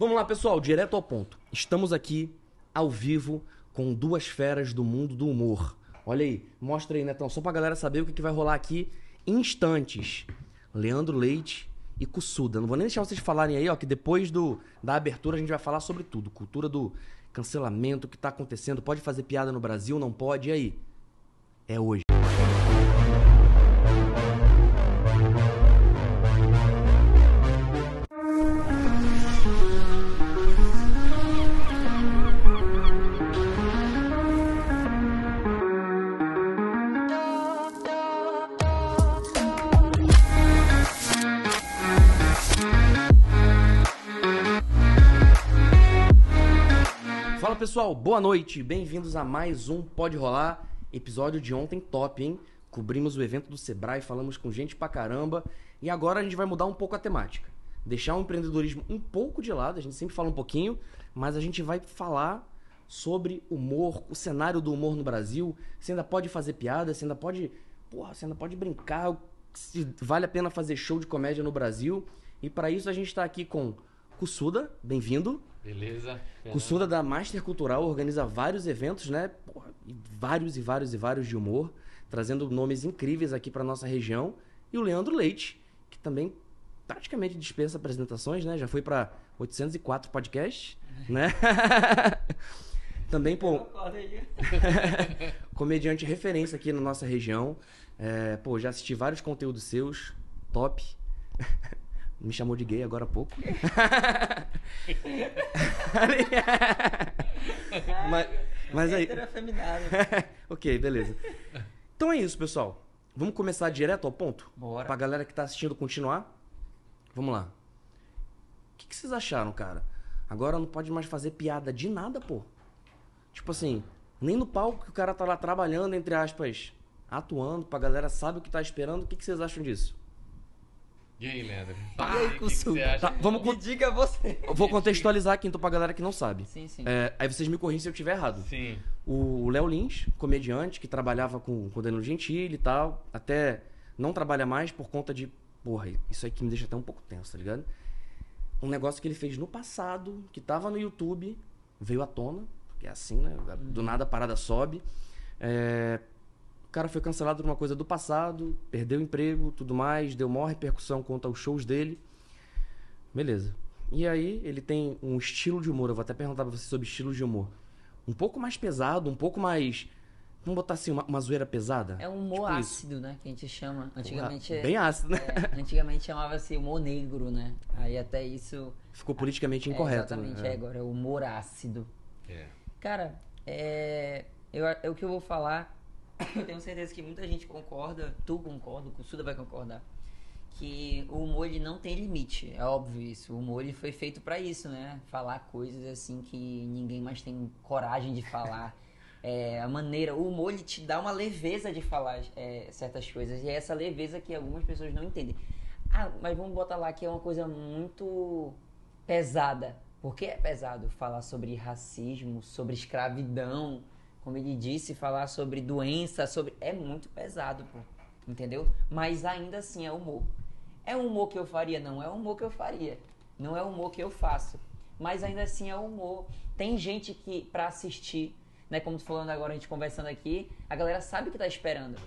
Vamos lá, pessoal, direto ao ponto. Estamos aqui ao vivo com duas feras do mundo do humor. Olha aí, mostra aí, Netão, só pra galera saber o que, que vai rolar aqui instantes. Leandro Leite e Cussuda. Não vou nem deixar vocês falarem aí, ó, que depois do, da abertura a gente vai falar sobre tudo. Cultura do cancelamento, o que tá acontecendo, pode fazer piada no Brasil, não pode, e aí? É hoje. Pessoal, boa noite, bem-vindos a mais um Pode Rolar, episódio de ontem top, hein? Cobrimos o evento do Sebrae, falamos com gente pra caramba e agora a gente vai mudar um pouco a temática. Deixar o empreendedorismo um pouco de lado, a gente sempre fala um pouquinho, mas a gente vai falar sobre humor, o cenário do humor no Brasil. Você ainda pode fazer piada, você ainda pode. Porra, você ainda pode brincar, se vale a pena fazer show de comédia no Brasil. E para isso a gente tá aqui com Cussuda, bem-vindo. Beleza. Cussuda da Master Cultural organiza vários eventos, né? Porra, e vários e vários e vários de humor, trazendo nomes incríveis aqui para nossa região. E o Leandro Leite, que também praticamente dispensa apresentações, né? Já foi para 804 podcasts, né? também, pô, comediante referência aqui na nossa região. É, pô, já assisti vários conteúdos seus, top. Me chamou de gay agora há pouco. mas, mas aí. Ok, beleza. Então é isso, pessoal. Vamos começar direto ao ponto? Bora. Pra galera que tá assistindo continuar. Vamos lá. O que, que vocês acharam, cara? Agora não pode mais fazer piada de nada, pô. Tipo assim, nem no palco que o cara tá lá trabalhando, entre aspas, atuando, pra galera sabe o que tá esperando. O que, que vocês acham disso? E aí, Leandro? E aí, que, que acha? Tá, vamos Me diga você. Eu vou contextualizar aqui então pra galera que não sabe. Sim, sim. É, aí vocês me corrigem se eu estiver errado. Sim. O Léo Lins, comediante, que trabalhava com, com o Danilo Gentili e tal, até não trabalha mais por conta de. Porra, isso aí que me deixa até um pouco tenso, tá ligado? Um negócio que ele fez no passado, que tava no YouTube, veio à tona, porque é assim, né? Do nada a parada sobe. É, o cara foi cancelado por uma coisa do passado, perdeu o emprego, tudo mais, deu maior repercussão quanto aos shows dele. Beleza. E aí, ele tem um estilo de humor, eu vou até perguntar pra você sobre estilo de humor. Um pouco mais pesado, um pouco mais. Vamos botar assim, uma, uma zoeira pesada? É um humor Tipo isso. ácido, né? Que a gente chama. Antigamente. Bem ácido, né? é, antigamente chamava-se humor negro, né? Aí até isso. Ficou politicamente é, incorreto. exatamente, né? é, agora é humor ácido. É. Cara, é, eu, é o que eu vou falar. Eu tenho certeza que muita gente concorda, tu concorda, o Suda vai concordar, que o humor ele não tem limite. É óbvio isso. O humor ele foi feito pra isso, né? Falar coisas assim que ninguém mais tem coragem de falar. É, a maneira, o humor ele te dá uma leveza de falar é, certas coisas. E é essa leveza que algumas pessoas não entendem. Ah, mas vamos botar lá que é uma coisa muito pesada. Porque é pesado falar sobre racismo, sobre escravidão, como ele disse, falar sobre doença, sobre. É muito pesado, pô. Entendeu? Mas ainda assim é humor. É um humor que eu faria? Não é um humor que eu faria. Não é um humor que eu faço. Mas ainda assim é humor. Tem gente que, pra assistir, né? Como tu falando agora, a gente conversando aqui, a galera sabe o que tá esperando.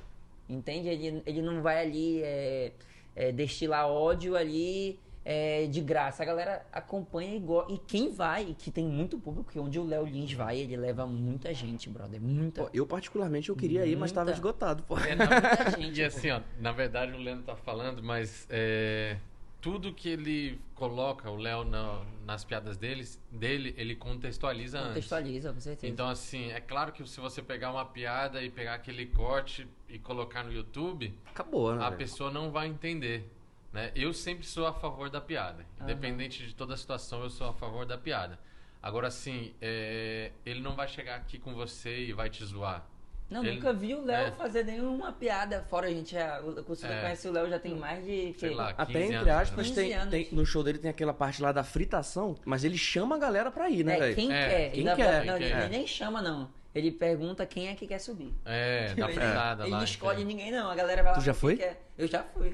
Entende? Ele, ele não vai ali é, é, destilar ódio ali é, de graça. A galera acompanha e, go- e quem vai, que tem muito público, que onde o Léo Lins vai, ele leva muita gente, brother. Muita, Pô, eu particularmente eu queria ir, mas tava Muita. esgotado, pô. É, na- muita gente. E assim, ó, na verdade o Leandro tá falando, mas é, tudo que ele coloca, o Léo, na- nas piadas deles, dele, ele contextualiza, antes. Contextualiza, com certeza. Então, assim, é claro que se você pegar uma piada e pegar aquele corte e colocar no YouTube, Acabou, né? a velho? pessoa não vai entender. Né? Eu sempre sou a favor da piada. Independente de toda a situação, eu sou a favor da piada. Agora, assim, é, ele não vai chegar aqui com você e vai te zoar. Não, ele- nunca vi o Léo é. fazer nenhuma piada. Fora a gente, já, o Cussuda É. conhece o Léo já tem mais de. Sei lá, Até 15 entre anos, aspas, 15 tem, tem- no show dele tem aquela parte lá da fritação, mas ele chama a galera pra ir, né, É, velho? quem É, quer. quem Ainda quer, vai- não, quem ele quer. nem chama, não. Ele pergunta quem é que quer subir. É, dá ele, fritada ele lá. não escolhe entendeu? ninguém, não. A galera vai lá Tu já foi? quem quer. Eu já fui.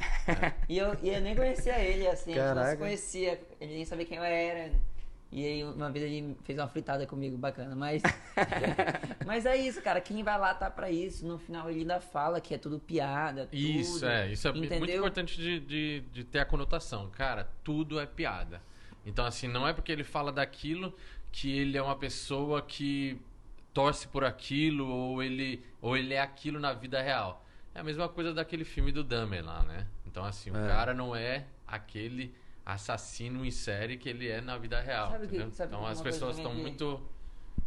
E, eu, e eu nem conhecia ele, assim. A gente não Caraca. se conhecia. Ele nem sabia quem eu era. E aí, uma vez ele fez uma fritada comigo, bacana. Mas. mas é isso, cara. Quem vai lá tá pra isso. No final ele ainda fala que é tudo piada. Tudo, Isso, é. Isso é muito entendeu? importante de, de, de ter a conotação. Cara, tudo é piada. Então, assim, não é porque ele fala daquilo que ele é uma pessoa que torce por aquilo ou ele, ou ele é aquilo na vida real. É a mesma coisa daquele filme do Dahmer lá, né? Então, assim, o É. cara não é aquele assassino em série que ele é na vida real. Sabe que- sabe então, as pessoas estão que- muito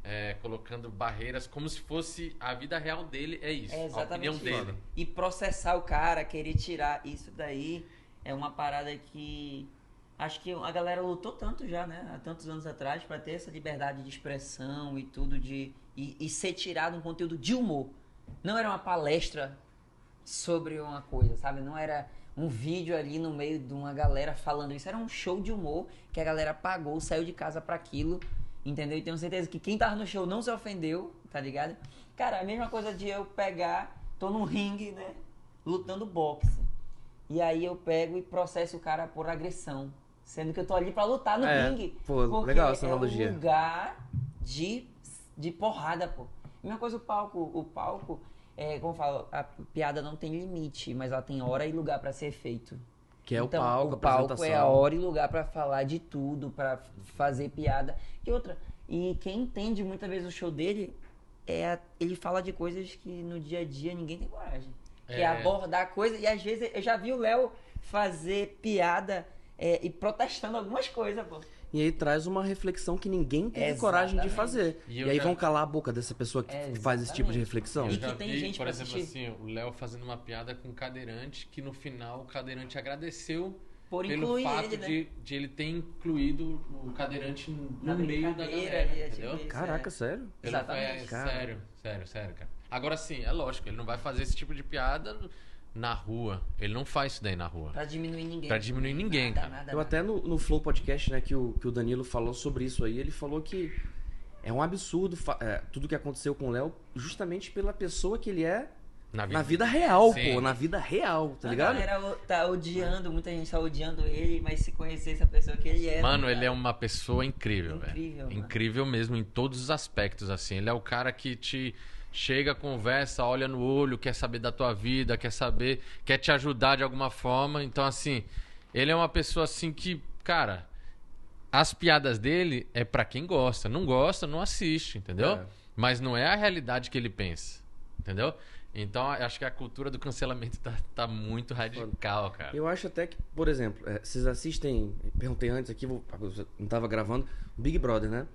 é, colocando barreiras como se fosse a vida real dele. É isso. É a exatamente opinião isso. dele. E processar o cara, querer tirar isso daí, é uma parada que acho que a galera lutou tanto já, né? Há tantos anos atrás, pra ter essa liberdade de expressão e tudo, de e, e ser tirado um conteúdo de humor. Não era uma palestra sobre uma coisa, sabe? Não era um vídeo ali no meio de uma galera falando isso. Era um show de humor que a galera pagou, saiu de casa pra aquilo, entendeu? E tenho certeza que quem tava no show não se ofendeu, tá ligado? Cara, a mesma coisa de eu pegar, tô num ringue, né? Lutando boxe. E aí eu pego e processo o cara por agressão. Sendo que eu tô ali pra lutar no É, ringue. pô, porque legal essa é analogia. um lugar de, de porrada, pô. Mesma coisa o palco. O palco, é, como eu falo, a piada não tem limite, mas ela tem hora e lugar pra ser feito. Que é Então, o palco, o a palco é a hora e lugar pra falar de tudo, pra fazer piada. E outra, e quem entende muitas vezes o show dele, é a- ele fala de coisas que no dia a dia ninguém tem coragem. Que é É. abordar coisas, e às vezes eu já vi o Léo fazer piada é, e protestando algumas coisas, pô. E aí traz uma reflexão que ninguém teve Exatamente. coragem de fazer. E E, aí já- vão calar a boca dessa pessoa que É, faz esse tipo de exatamente. reflexão. Eu E já que tem vi, gente por exemplo, assistir. assim, o Léo fazendo uma piada com um cadeirante que no final o cadeirante agradeceu Por pelo incluir fato ele, né? de, de ele ter incluído o cadeirante no Na meio da brincadeira, galera, é tipo entendeu? isso, Caraca, é. sério? É, Exatamente. Cara. sério, sério, sério, cara. Agora sim, é lógico, ele não vai fazer esse tipo de piada na rua. Ele não faz isso daí na rua. Pra diminuir ninguém. Pra diminuir ninguém, Nada, cara. nada, Eu nada. até no, no Flow Podcast, né, que o, que o Danilo falou sobre isso aí, ele falou que é um absurdo é, tudo que aconteceu com o Léo, justamente pela pessoa que ele é Na vida. na vida real, Sim. pô. Na vida real, tá A ligado? galera o- tá odiando, muita gente tá odiando ele, mas se conhecesse a pessoa que ele é. Mano, ele é cara? uma pessoa incrível, velho. Incrível, mano. Incrível mesmo em todos os aspectos, assim. Ele é o cara que te chega, conversa, olha no olho, quer saber da tua vida, quer saber, quer te ajudar de alguma forma. Então, assim, ele é uma pessoa assim que, cara, as piadas dele é pra quem gosta. Não gosta, não assiste, entendeu? É. Mas não é a realidade que ele pensa, entendeu? Então, acho que a cultura do cancelamento tá, tá muito radical, cara. Eu acho até que, por exemplo, é, vocês assistem, perguntei antes aqui, vou, não tava gravando, Big Brother, né?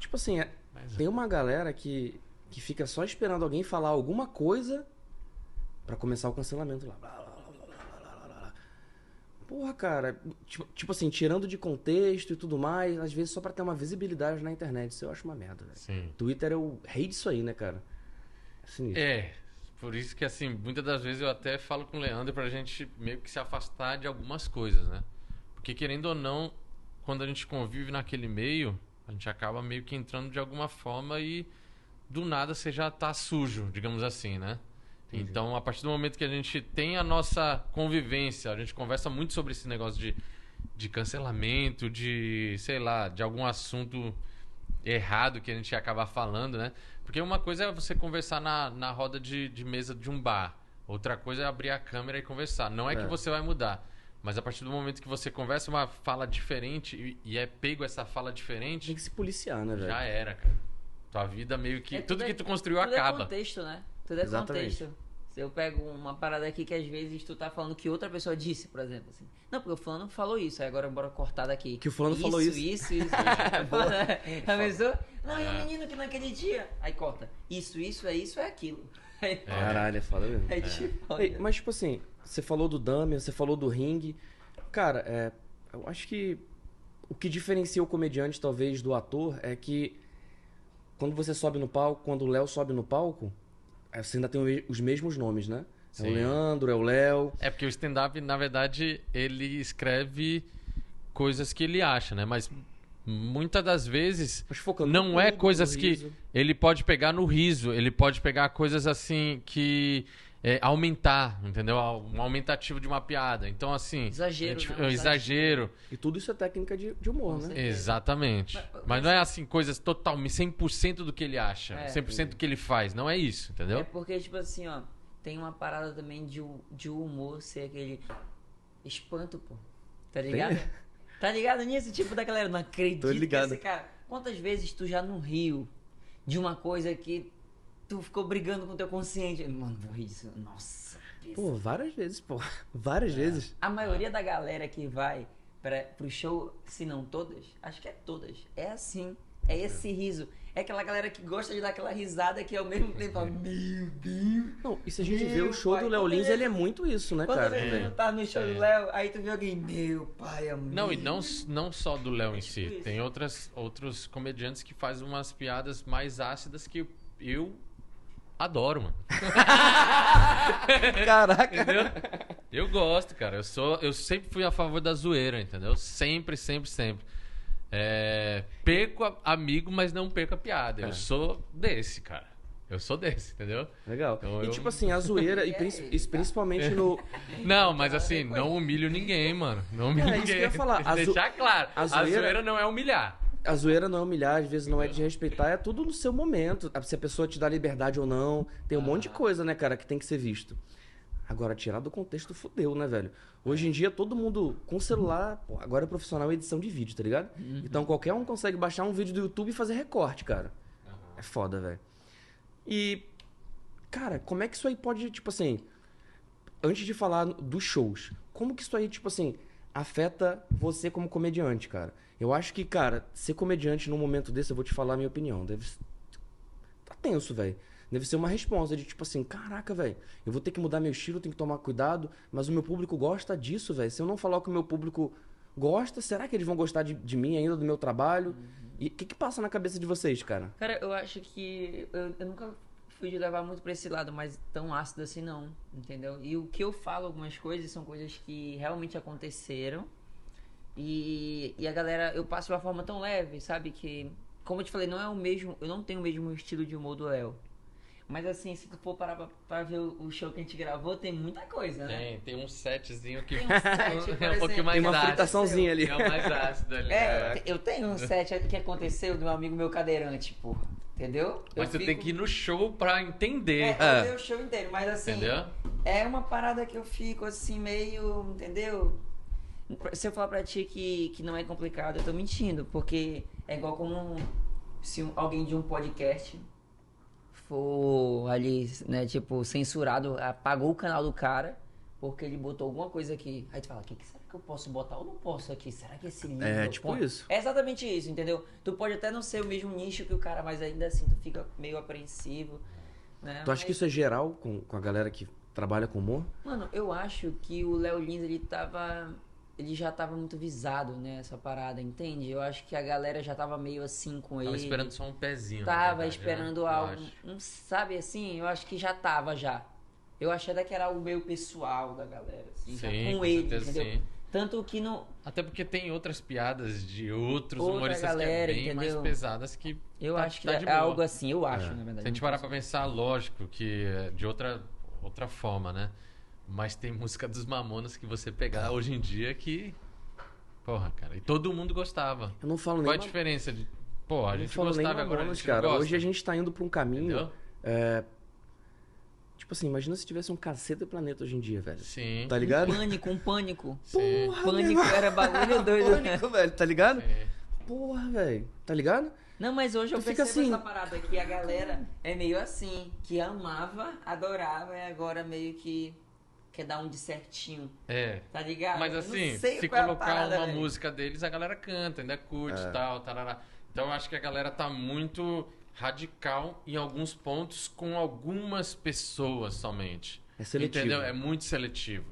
Tipo assim, é, Mas- tem uma galera que, que fica só esperando alguém falar alguma coisa pra começar o cancelamento lá. Porra, cara, tipo, tipo assim, tirando de contexto e tudo mais, às vezes só pra ter uma visibilidade na internet, isso eu acho uma merda, velho. Twitter é o rei disso aí, né, cara? É. É, por isso que assim, muitas das vezes eu até falo com o Leandro pra gente meio que se afastar de algumas coisas, né? Porque querendo ou não, quando a gente convive naquele meio, a gente acaba meio que entrando de alguma forma e do nada você já tá sujo, digamos assim, né? Entendi. Então, a partir do momento que a gente tem a nossa convivência, a gente conversa muito sobre esse negócio de, de cancelamento, de, sei lá, de algum assunto errado que a gente ia acabar falando, né? Porque uma coisa é você conversar na, na roda de, de mesa de um bar. Outra coisa é abrir a câmera e conversar. Não é, que É. você vai mudar. Mas a partir do momento que você conversa uma fala diferente e, e é pego essa fala Tem diferente, que se policiar, né, velho? já era, cara. Tua vida meio que. É, tudo tudo que é- tu construiu Tudo acaba. é contexto, né? Tudo é Exatamente. contexto. Se eu pego uma parada aqui que às vezes tu tá falando que outra pessoa disse, por exemplo, assim. Não, porque o fulano falou isso, aí agora bora cortar daqui. Que o fulano falou isso. Isso, isso, isso. A pessoa, não, e o menino que naquele dia. Aí corta. Isso, isso, é isso, é aquilo. Aí, Caralho, é foda mesmo. aí tipo, Ei, mas, tipo assim, você falou do Dahmer, você falou do ringue. Cara, é, eu acho que o que diferencia o comediante, talvez, do ator é que quando você sobe no palco, quando o Léo sobe no palco, você ainda tem os mesmos nomes, né? É Sim. o Leandro, é o Léo. É porque o stand-up, na verdade, ele escreve coisas que ele acha, né? Mas muitas das vezes Mas focando não é coisas que ele pode pegar no riso, ele pode pegar coisas assim que é, aumentar, entendeu? Um aumentativo de uma piada. Então, assim. Exagero, gente- né? é, exagero. E tudo isso é técnica de, de humor, né? Exatamente. Mas- Mas não é assim, coisas totalmente 100% do que ele acha, É. 100% do que ele faz. Não é isso, entendeu? É porque, tipo assim, ó, tem uma parada também de, de humor ser aquele espanto, pô. Tá ligado? Tá ligado nisso? Tipo da galera, não acredito Tô ligado. que esse cara. Quantas vezes tu já não riu de uma coisa que tu ficou brigando com teu consciente? Mano, vou rir disso. Nossa. Pô, várias vezes, pô. Várias vezes. A maioria da galera que vai pra, pro show, se não todas, acho que é todas, é assim. É esse riso. É aquela galera que gosta de dar aquela risada que ao mesmo tempo fala, meu Deus. Não, e se a gente vê o show pai, do Léo quando Lins, ele- ele é muito isso, né, Quando cara? também. não tá no show É. do Léo, aí tu vê alguém, meu pai, amigo. Não, e não, não só do Léo em si. tipo isso. Tem outras, outros comediantes que fazem umas piadas mais ácidas que eu adoro, mano. Caraca. Entendeu? Eu gosto, cara. Eu sou, eu sempre fui a favor da zoeira, entendeu? Sempre, sempre, sempre. É, perco a- amigo, mas não perco a piada. Eu É. sou desse, cara. Eu sou desse, entendeu? Legal. Então e eu- tipo assim, a zoeira, e, princi- principalmente no. Não, mas assim, não humilho ninguém, mano. Não humilho É, isso ninguém. que eu ia falar. A zo- Deixar claro. a A zoeira... zoeira- não é humilhar. A zoeira não é humilhar, às vezes não é desrespeitar, é tudo no seu momento. Se a pessoa te dá liberdade ou não. Tem um monte de coisa, né, cara, que tem que ser visto. Agora, tirar do contexto fudeu, né, velho? Hoje em dia, todo mundo com celular. Pô, agora é profissional em edição de vídeo, tá ligado? Então qualquer um consegue baixar um vídeo do YouTube e fazer recorte, cara. É foda, velho. E. Cara, como é que isso aí pode, tipo assim. Antes de falar dos shows, como que isso aí, tipo assim, afeta você como comediante, cara? Eu acho que, cara, ser comediante num momento desse, eu vou te falar a minha opinião. Deve. Tá tenso, velho. Deve ser uma resposta de tipo assim, caraca, velho, eu vou ter que mudar meu estilo, tenho que tomar cuidado, mas o meu público gosta disso, velho. Se eu não falar que o meu público gosta, será que eles vão gostar de, de mim ainda, do meu trabalho? E o que que passa na cabeça de vocês, cara? Cara, eu acho que eu, eu nunca fui de levar muito pra esse lado, mas tão ácido assim não, entendeu? E o que eu falo, algumas coisas, são coisas que realmente aconteceram. E, e a galera, eu passo de uma forma tão leve, sabe? Que, como eu te falei, não é o mesmo, eu não tenho o mesmo estilo de humor do Léo. Mas assim, se tu for parar pra, pra ver o o show que a gente gravou, tem muita coisa, né? Tem, tem um setzinho que Tem um set, é um pouquinho exemplo. mais Tem uma ácido. fritaçãozinha ali. É o mais ácido ali. É, eu te- eu tenho um set que aconteceu de um amigo meu cadeirante, porra. Entendeu? Mas Eu tu tem fico- que ir no show pra entender. É, vi o show inteiro, mas assim. Entendeu? É uma parada que eu fico assim, meio. Entendeu? Se eu falar pra ti que, que não é complicado, eu tô mentindo. Porque é igual como se alguém de um podcast for ali, né, tipo, censurado, apagou o canal do cara, porque ele botou alguma coisa aqui. Aí tu fala, o que, que será que eu posso botar ou não posso aqui? Será que esse nível. É, tipo ponho?" isso. É exatamente isso, entendeu? Tu pode até não ser o mesmo nicho que o cara, mas ainda assim tu fica meio apreensivo. Né? Tu acha que isso é geral com, com a galera que trabalha com humor? Mano, eu acho que o Léo Lins, ele tava. Ele já tava muito visado nessa parada, entende? Eu acho que a galera já tava meio assim com Tava ele. esperando só um pezinho. Tava verdade, esperando né? Algo. Um, sabe assim? Eu acho que já tava já. Eu achei até que era algo meio pessoal da galera, assim, Sim, com, com ele, certeza entendeu? sim. Tanto que não. Até porque tem outras piadas de outros Outra humoristas galera, que é bem mais entendeu? pesadas que. Eu tá- acho que tá é algo assim, eu acho, É. na verdade. Se a gente parar pra pensar, lógico que é de outra, outra forma, né? Mas tem música dos Mamonas que você pegar hoje em dia que. Porra, cara. E todo mundo gostava. Eu não falo nem. Qual a diferença de. Pô, a gente gostava agora. A Mamonas, gente cara. Hoje a gente tá indo pra um caminho. Entendeu? Tipo assim, imagina se tivesse um caceta planeta hoje em dia, velho. Sim. Tá ligado? Um pânico, um pânico. Sim. Porra, Pânico era bagulho doido. né? Pânico, velho, tá ligado? É. Porra, velho. Tá ligado? Não, mas hoje eu Tu percebo assim- essa parada que a galera é meio assim, que amava, adorava e agora meio que quer dar um de certinho, É. tá ligado? Mas assim, sei se qual é a colocar parada, uma velho. música deles, a galera canta, ainda curte É. e tal, tarará. Então eu acho que a galera tá muito radical em alguns pontos com algumas pessoas somente. É seletivo. Entendeu? É muito seletivo.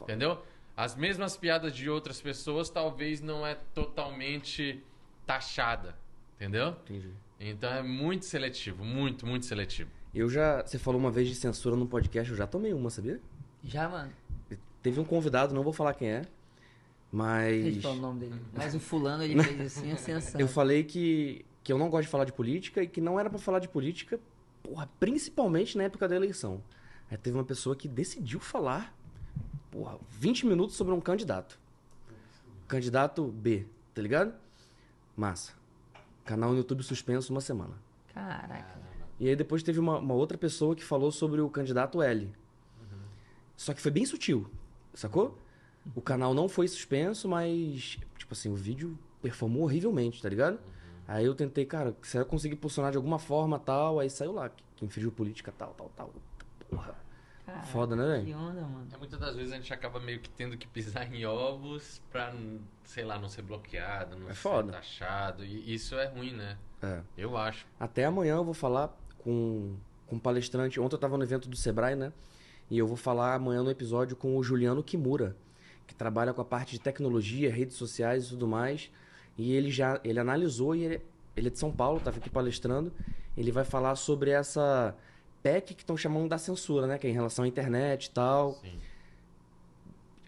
Entendeu? As mesmas piadas de outras pessoas talvez não é totalmente taxada. Entendeu? Entendi. Então é muito seletivo, muito, muito seletivo. Eu já. Você falou uma vez de censura no podcast, eu já tomei uma, sabia? Já, mano. Teve um convidado, não vou falar quem é. Mas. Falar o nome dele. Mas o fulano, ele fez assim, a sensação. Eu falei que, que eu não gosto de falar de política e que não era pra falar de política, porra, principalmente na época da eleição. Aí teve uma pessoa que decidiu falar, porra, 20 minutos sobre um candidato. Candidato B, tá ligado? Massa. Canal no YouTube suspenso uma semana. Caraca. E aí depois teve uma, uma outra pessoa que falou sobre o candidato L. Só que foi bem sutil, sacou? O canal não foi suspenso, mas, tipo assim, o vídeo performou horrivelmente, tá ligado? Aí eu tentei, cara, será que eu consegui posicionar de alguma forma tal? Aí saiu lá, que, que infringiu política tal, tal, tal. Porra. Caraca, Foda, né, Que velho? onda, mano. É, muitas das vezes a gente acaba meio que tendo que pisar em ovos pra, sei lá, não ser bloqueado, não É ser foda. taxado. E isso é ruim, né? É. Eu acho. Até amanhã eu vou falar com, com um palestrante. Ontem eu tava no evento do Sebrae, né? E eu vou falar amanhã no episódio com o Juliano Kimura, que trabalha com a parte de tecnologia, redes sociais e tudo mais. E ele já ele analisou e ele, ele é de São Paulo, tava aqui palestrando. Ele vai falar sobre essa PEC que estão chamando da censura, né? Que é em relação à internet e tal. Sim.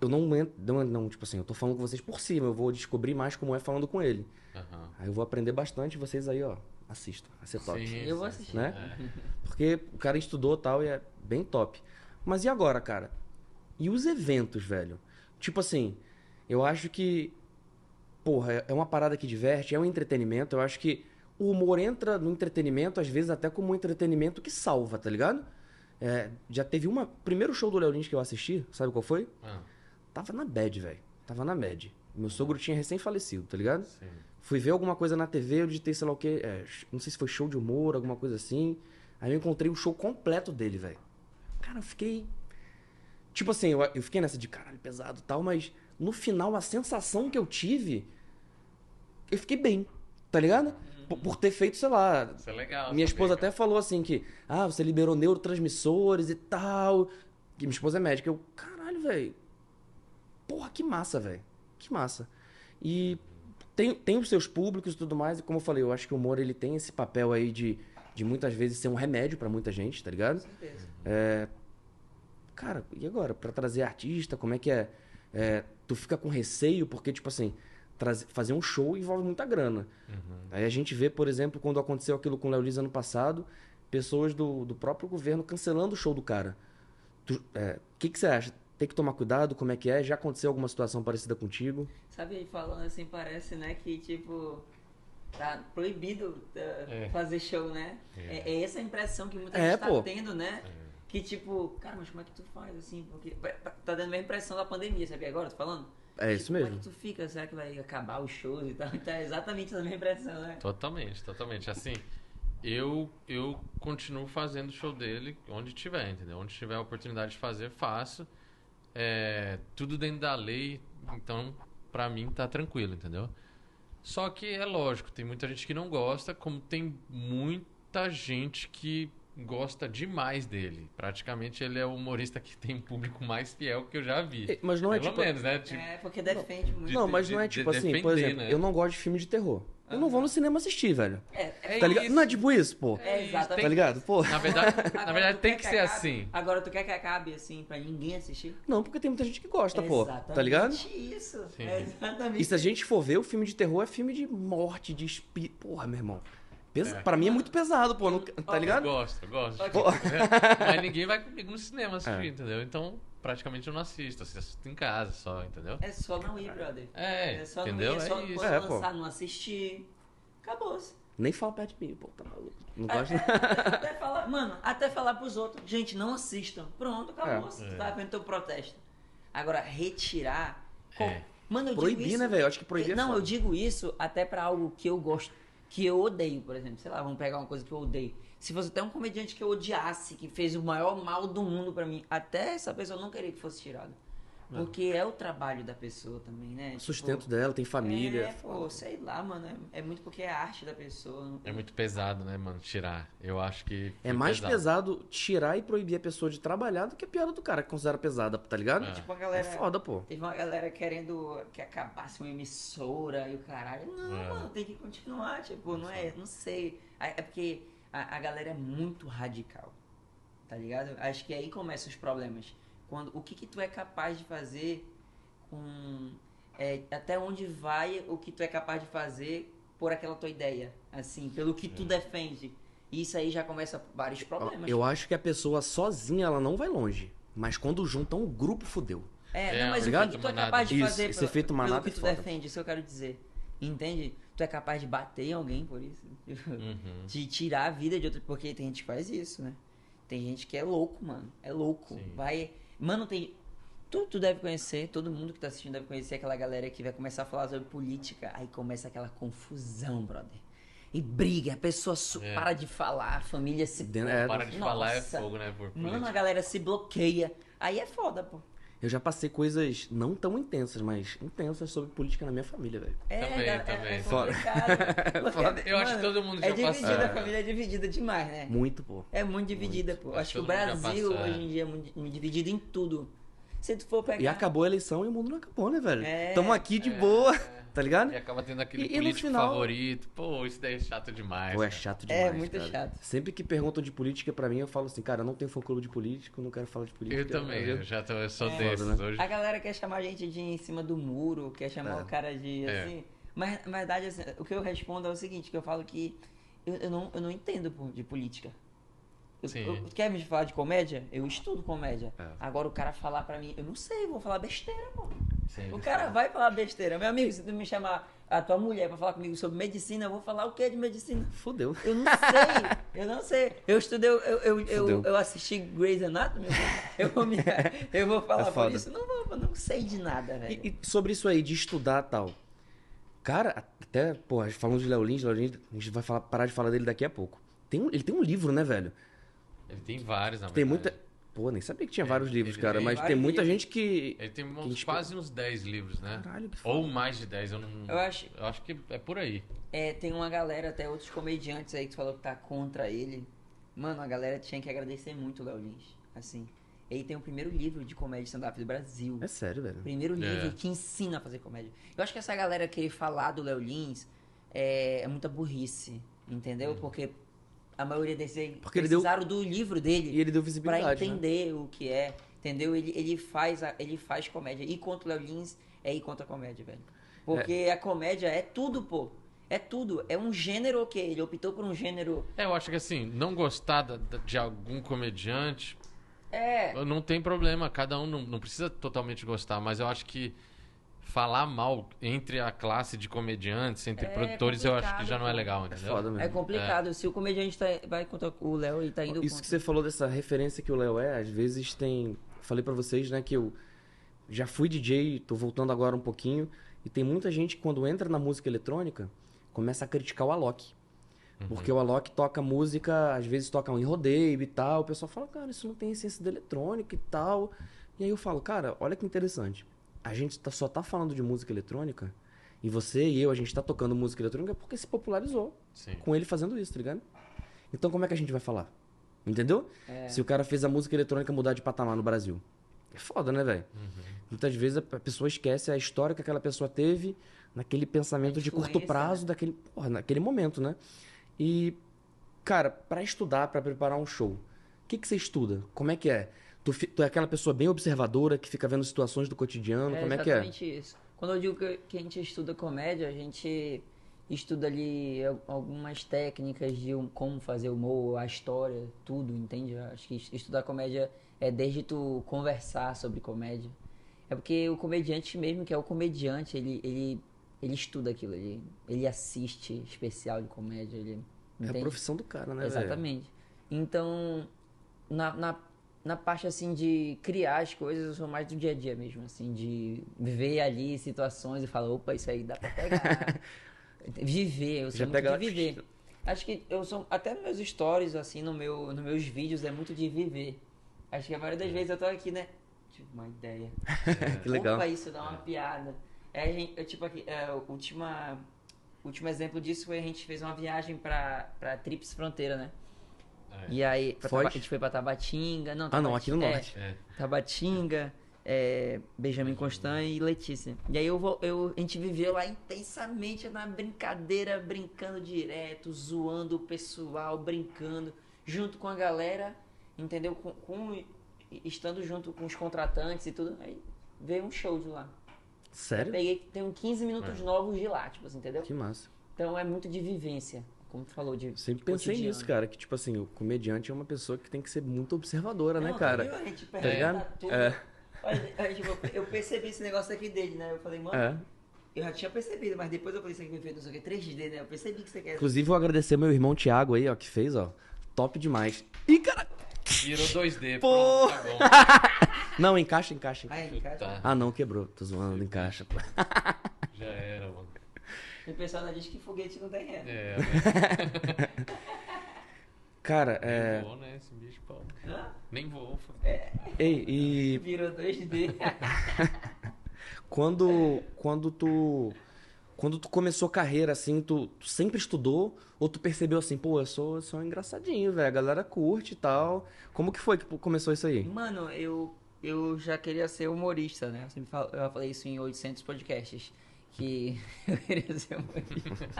Eu não, não, não, tipo assim, eu tô falando com vocês por cima, eu vou descobrir mais como é falando com ele. Aham. Aí eu vou aprender bastante, vocês aí, ó, assistam. Vai ser top. Sim, Eu vou assistir. Né? É. Porque o cara estudou tal e é bem top. Mas e agora, cara? E os eventos, velho? Tipo assim, eu acho que. Porra, é- uma parada que diverte, é um entretenimento. Eu acho que o humor entra no entretenimento, às vezes até como um entretenimento que salva, tá ligado? É, já teve uma. Primeiro show do Léo Lins que eu assisti, sabe qual foi? Ah, Tava na bad, velho. Tava na bad. Meu sogro tinha recém-falecido, tá ligado? sim. Fui ver alguma coisa na TV, eu digitei, sei lá o quê. é, não sei se foi show de humor, alguma coisa assim. Aí eu encontrei o show completo dele, velho. Cara, eu fiquei. Tipo assim, eu, eu fiquei nessa de caralho, pesado e tal, mas no final a sensação que eu tive. Eu fiquei bem, tá ligado? Por, por ter feito, sei lá. Isso é legal. Minha esposa até falou assim que. Ah, você liberou neurotransmissores e tal. Que minha esposa é médica. Eu, caralho, velho. Porra, que massa, velho. Que massa. E tem, tem os seus públicos e tudo mais. E como eu falei, eu acho que o humor ele tem esse papel aí de, de muitas vezes ser um remédio pra muita gente, tá ligado? Com certeza. Cara, e agora? Pra trazer artista, como é que é? É, tu fica com receio, porque, tipo assim, trazer- fazer um show envolve muita grana. Aí a gente vê, por exemplo, quando aconteceu aquilo com o Léo Lins ano passado, pessoas do, do próprio governo cancelando o show do cara. Tu- é, O que, que você acha? Tem que tomar cuidado? Como é que é? Já aconteceu alguma situação parecida contigo? Sabe, falando assim, parece, né, que tipo. Tá proibido uh, É. fazer show, né? É. É. é essa a impressão que muita É, gente tá pô. tendo, né? Que tipo, cara, mas como é que tu faz assim? Porque tá dando a mesma impressão da pandemia, sabe agora? Tô falando? É isso Tipo, mesmo. Como é que tu fica? Será que vai acabar os shows e tal? Então é exatamente a mesma impressão, né? Totalmente, totalmente. Assim, eu eu continuo fazendo o show dele onde tiver, entendeu? Onde tiver a oportunidade de fazer, faço. É, tudo dentro da lei, então pra mim tá tranquilo, entendeu? Só que é lógico, tem muita gente que não gosta, como tem muita gente que gosta demais dele. Praticamente ele é o humorista que tem um público mais fiel que eu já vi. É, Mas não é Pelo tipo. menos, né? Tipo, É, porque defende muito. Não, mas de- não é de tipo assim, por exemplo, né? eu não gosto de filme de terror. Eu não vou no cinema assistir, velho. É, é Tá ligado? isso. Não é tipo isso, pô. É, exatamente. Tá ligado? Pô. Na verdade, na verdade tem quer que ser acabe- assim. Agora tu quer que acabe assim pra ninguém assistir? Não, porque tem muita gente que gosta, pô. exatamente Tá ligado? isso. É exatamente E se a gente for ver, o filme de terror é filme de morte, de espírito. Porra, meu irmão. Pesa... É. Pra mim é muito pesado, pô. não- Tá Eu ligado? gosto, eu gosto. Pode- Tipo, Mas ninguém vai comigo no cinema assistir, É. entendeu? Então, praticamente eu não assisto. Eu assisto em casa só, entendeu? É só não ir, brother. É, só entendeu? não ir, é só É isso. É, pô. lançar, não assistir. Acabou-se. Nem fala perto de mim, pô. Tá maluco. Não É, gosto. é, até, até falar, mano, até falar pros outros, gente, não assistam. Pronto, acabou-se. É. Tu tá vendo teu protesto. Agora, retirar. co- É. Mano, eu digo Proibir, isso. né, velho? Eu Acho que proibir é Não, eu digo isso até pra algo que eu gosto, que eu odeio, por exemplo. Sei lá, vamos pegar uma coisa que eu odeio. Se fosse até um comediante que eu odiasse, que fez o maior mal do mundo pra mim, até essa pessoa não queria que fosse tirado. Porque é o trabalho da pessoa também, né? O sustento dela, tem família. É, pô, sei lá, mano. É, é muito porque é a arte da pessoa. não- É muito pesado, né, mano? Tirar. Eu acho que. É mais pesado. tirar e proibir a pessoa de trabalhar do que a piada do cara que considera pesada, tá ligado? É. Tipo, a É galera. foda, pô. Teve uma galera querendo que acabasse uma emissora e o caralho. Não, É. mano, tem que continuar. Tipo, não é. Não sei. É é porque a, a galera é muito radical. Tá ligado? Acho que aí começam os problemas. Quando, o que, que tu é capaz de fazer com. é, até onde vai o que tu é capaz de fazer por aquela tua ideia. Assim, pelo que tu defende. E isso aí já começa vários problemas. Eu acho que a pessoa sozinha ela não vai longe. Mas quando junta um grupo, fudeu. É, É, não, mas o que efeito tu é capaz de Isso, fazer esse pela- efeito manada pelo que é tu foda. defende, isso eu quero dizer. Entende? Tu é capaz de bater em alguém por isso. Uhum. De tirar a vida de outro. Porque tem gente que faz isso, né? Tem gente que é louco, mano. É louco. Sim. Vai. Mano, tem. Tu, tu deve conhecer, todo mundo que tá assistindo deve conhecer aquela galera que vai começar a falar sobre política. Aí começa aquela confusão, brother. E briga, a pessoa É. para de falar, a família se. É, Para de falar é Nossa. fogo, né? Por Mano, a galera se bloqueia. Aí é foda, pô. Eu já passei coisas não tão intensas, mas intensas sobre política na minha família, velho. É, Também, é- também. é Foda. Porque, Eu acho que mano, todo mundo é já dividida, passou. a família é dividida demais, né? Muito, pô. É muito dividida, pô. Acho Acho, que o Brasil é. hoje em dia é muito, muito dividido em tudo. Se tu for pegar. E acabou a eleição e o mundo não acabou, né, velho? É. Tamo aqui de boa, tá ligado? E acaba tendo aquele E- e político final- favorito. Pô, isso daí é chato demais. Pô, é cara. chato É, demais. muito cara. chato. Sempre que perguntam de política pra mim, eu falo assim, cara, eu não tenho fã clube de político, não quero falar de política. Eu também, Eu- eu já tô, eu sou É. desses né? hoje. A galera quer chamar a gente de em cima do muro, quer chamar É. o cara de É. assim. Mas na verdade, assim, o que eu respondo é o seguinte, que eu falo que eu, eu não, eu não entendo de política. Eu, quer me falar de comédia? Eu estudo comédia. É. Agora o cara falar pra mim, eu não sei, vou falar besteira, pô. Sim. O cara vai falar besteira. Meu amigo, se tu me chamar a tua mulher pra falar comigo sobre medicina, eu vou falar o que de medicina? Fudeu. Eu não sei, eu não sei. Eu estudei, eu, eu, eu, eu assisti Grey's Anatomy, eu vou, me, eu vou falar É por isso? Não vou, eu não sei de nada, velho. E, e sobre isso aí, de estudar tal. Cara, até, pô, falando de Léo Lins, Léo Lins, a gente vai falar- parar de falar dele daqui a pouco. Tem um- ele tem um livro, né, velho? Ele tem vários, na Tem verdade. muita. Pô, nem sabia que tinha É, vários livros, ele cara. tem Mas tem vários muita livros. gente que. Ele tem uns, gente- quase uns 10 livros, né? Caralho, que foda. Ou mais de 10, eu não. Eu acho- Eu acho que é por aí. É, tem uma galera, até outros comediantes aí que falou que tá contra ele. Mano, a galera tinha que agradecer muito o Léo Lins. Assim, ele tem o primeiro livro de comédia stand-up do Brasil. É sério, velho. Primeiro livro É. que ensina a fazer comédia. Eu acho que essa galera querer falar do Léo Lins é, é muita burrice, entendeu? Porque a maioria desses aí. Porque ele deu- precisaram do livro dele E ele deu pra visibilidade. né? entender o que é, entendeu? Ele, ele, faz a- ele faz comédia. Ir contra o Léo Lins é ir contra a comédia, velho. Porque a comédia é tudo, pô. É tudo. É um gênero ok. Ele optou por um gênero. É, eu acho que assim, não gostar da- de algum comediante É. não tem problema. Cada um não, não precisa totalmente gostar, mas eu acho que falar mal entre a classe de comediantes, entre É produtores, eu acho que já não é complicado, legal, É entendeu? foda mesmo. É complicado. Se o comediante tá, vai contra o Léo, ele tá indo Isso contra. que você falou dessa referência que o Léo é, às vezes tem. Falei pra vocês, né, que eu já fui DJ, tô voltando agora um pouquinho, e tem muita gente que quando entra na música eletrônica começa a criticar o Alok. Porque o Alok toca música, às vezes toca um em rodeio e tal. O pessoal fala, cara, isso não tem essência da eletrônica e tal. E aí eu falo, cara, olha que interessante. A gente tá- só tá falando de música eletrônica, e você e eu, a gente tá tocando música eletrônica porque se popularizou Sim. com ele fazendo isso, tá ligado? Então como é que a gente vai falar? Entendeu? É. Se o cara fez a música eletrônica mudar de patamar no Brasil. É foda, né, velho? Muitas vezes a pessoa esquece a história que aquela pessoa teve naquele pensamento de curto prazo, daquele, porra, naquele momento, né? E, cara, pra estudar, pra preparar um show, o que, que você estuda? Como é que é? Tu, tu é aquela pessoa bem observadora que fica vendo situações do cotidiano? como é que é? exatamente isso. Quando eu digo que, a gente estuda comédia, a gente estuda ali al- algumas técnicas de um- como fazer humor, a história, tudo, entende? Acho que es- estudar comédia é desde tu conversar sobre comédia. É porque o comediante mesmo, que é o comediante, ele, ele, ele estuda aquilo, ele, ele assiste especial de comédia, ele... É a profissão do cara, né? Exatamente. Então, na, na, na parte assim de criar as coisas, eu sou mais do dia a dia mesmo, assim, de ver ali situações e falar, opa, isso aí dá pra pegar. viver, eu sou Já muito pega- de viver. Acho que eu sou, até nos meus stories, assim, no meu, nos meus vídeos, é muito de viver. Acho que a maioria das vezes eu tô aqui, né? Tive uma ideia. que legal. Opa, isso dá uma piada. É, gente, eu, tipo, aqui, é, o última, último exemplo disso foi a gente fez uma viagem pra, pra Trips Fronteira, né? É. E aí? Taba- a gente foi pra Tabatinga. Não, Ah, não, aqui no é, norte. É. Tabatinga, é, Benjamin Constant e Letícia. E aí eu, vou, eu, a gente viveu lá intensamente na brincadeira, brincando direto, zoando o pessoal, brincando, junto com a galera, entendeu? Com, com- estando junto com os contratantes e tudo. Aí veio um show de lá. Sério? Peguei, tem uns 15 minutos É. novos de lá, tipo assim, entendeu? Que massa. Então é muito de vivência. Como tu falou, de. Sempre pensei cotidiano. nisso, cara. Que, tipo assim, o comediante é uma pessoa que tem que ser muito observadora, né, Não, cara? viu? A gente Tá ligado? tudo. É. Olha, tipo, eu percebi esse negócio aqui dele, né? Eu falei, mano, É. eu já tinha percebido, mas depois eu falei, isso aqui me fez não sei o que, 3D, né? Eu percebi que você quer. Inclusive, vou agradecer meu irmão Thiago aí, ó, que fez, ó. Top demais. Ih, cara! Virou 2D, Pô. pronto, tá Não, encaixa, encaixa. Ai, bom. cara. Tá, Ah, não, quebrou. Tô zoando, encaixa. pô. já era, mano. O pessoal ainda diz que foguete não tem ré. É, Cara, nem é. voou, né, esse bicho, pô. Hã? Nem voou. pô. Ei, e Virou 2D. quando. Quando tu. Quando tu começou carreira, assim, tu, tu sempre estudou? Ou tu percebeu assim, pô, eu sou, eu sou um engraçadinho, velho, a galera curte e tal. Como que foi que começou isso aí? Mano, eu, eu já queria ser humorista, né? Eu, sempre falo, eu já falei isso em 800 podcasts. Que eu queria ser humorista.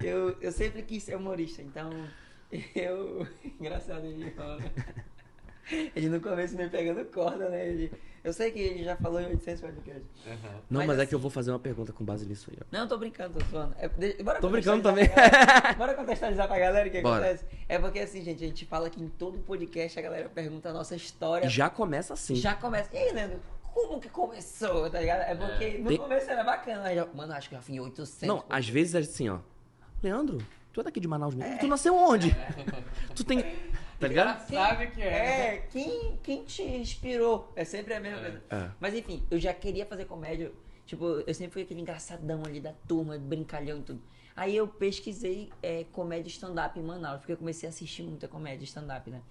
Eu, eu sempre quis ser humorista, então eu. Engraçado ele falando. Ele no começo me pegando corda, né? Ele, eu sei que ele já falou em 800 podcasts. Aham. Não, Mas mas, é assim- que eu vou fazer uma pergunta com base nisso aí, ó. Não, tô brincando, tô falando. É, de- bora Tô brincando também. Bora contextualizar pra galera o que Bora. acontece. É porque assim, gente, a gente fala que em todo podcast a galera pergunta a nossa história. Já começa assim. Já começa. E aí, Leandro, como que começou, tá ligado? É porque no Tem- começo era bacana. já- Mano, acho que eu já fui em 800. Não, às vezes é assim, ó. Leandro, tu é daqui de Manaus mesmo? Tu nasceu onde? Tu tem. Tá ligado? Quem- Sabe que é. É, quem, quem te inspirou? É sempre a mesma É. coisa. É. Mas enfim, eu já queria fazer comédia. Tipo, eu sempre fui aquele engraçadão ali da turma, brincalhão e tudo. Aí eu pesquisei é, comédia stand-up em Manaus, porque eu comecei a assistir muita comédia stand-up, né?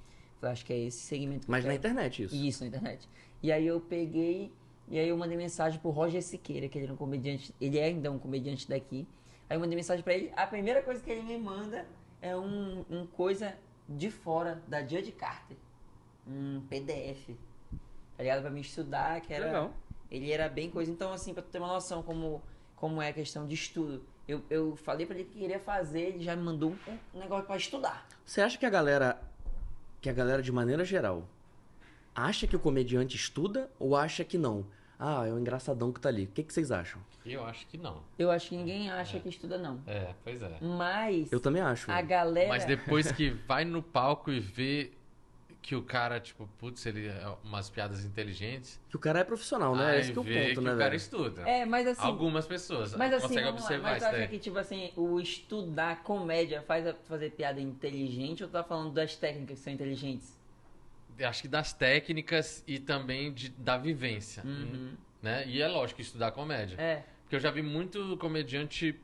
Eu acho que é esse segmento Mas na internet isso. Isso, na internet. E aí eu peguei, e aí eu mandei mensagem pro Roger Siqueira, que ele era um comediante, ele é ainda um comediante daqui. Aí eu mandei mensagem pra ele, a primeira coisa que ele me manda é um, um coisa de fora da Judge Carter. Um PDF. Tá ligado? Pra me estudar, que era. Legal. Ele era bem coisa. Então, assim, pra tu ter uma noção como, como é a questão de estudo. Eu, eu falei pra ele que queria fazer, ele já me mandou um, um negócio pra estudar. Você acha que a galera. Que a galera, de maneira geral, acha que o comediante estuda ou acha que não? Ah, é o engraçadão que tá ali. O que, que vocês acham? Eu acho que não. Eu acho que ninguém acha que estuda, não. É, pois é. Mas Eu também acho. a galera. Mas depois que vai no palco e vê que o cara, tipo, putz, ele é umas piadas inteligentes. Que o cara é profissional, né? aí Esse que é o ponto, que né, o cara velho? estuda. É, mas assim. Algumas pessoas Mas assim, conseguem lá, observar mas tu isso acha que, tipo assim, o estudar comédia faz a- fazer piada inteligente ou tu tá falando das técnicas que são inteligentes? Acho que das técnicas e também de, da vivência. Né? E é lógico estudar comédia. É. Porque eu já vi muito comediante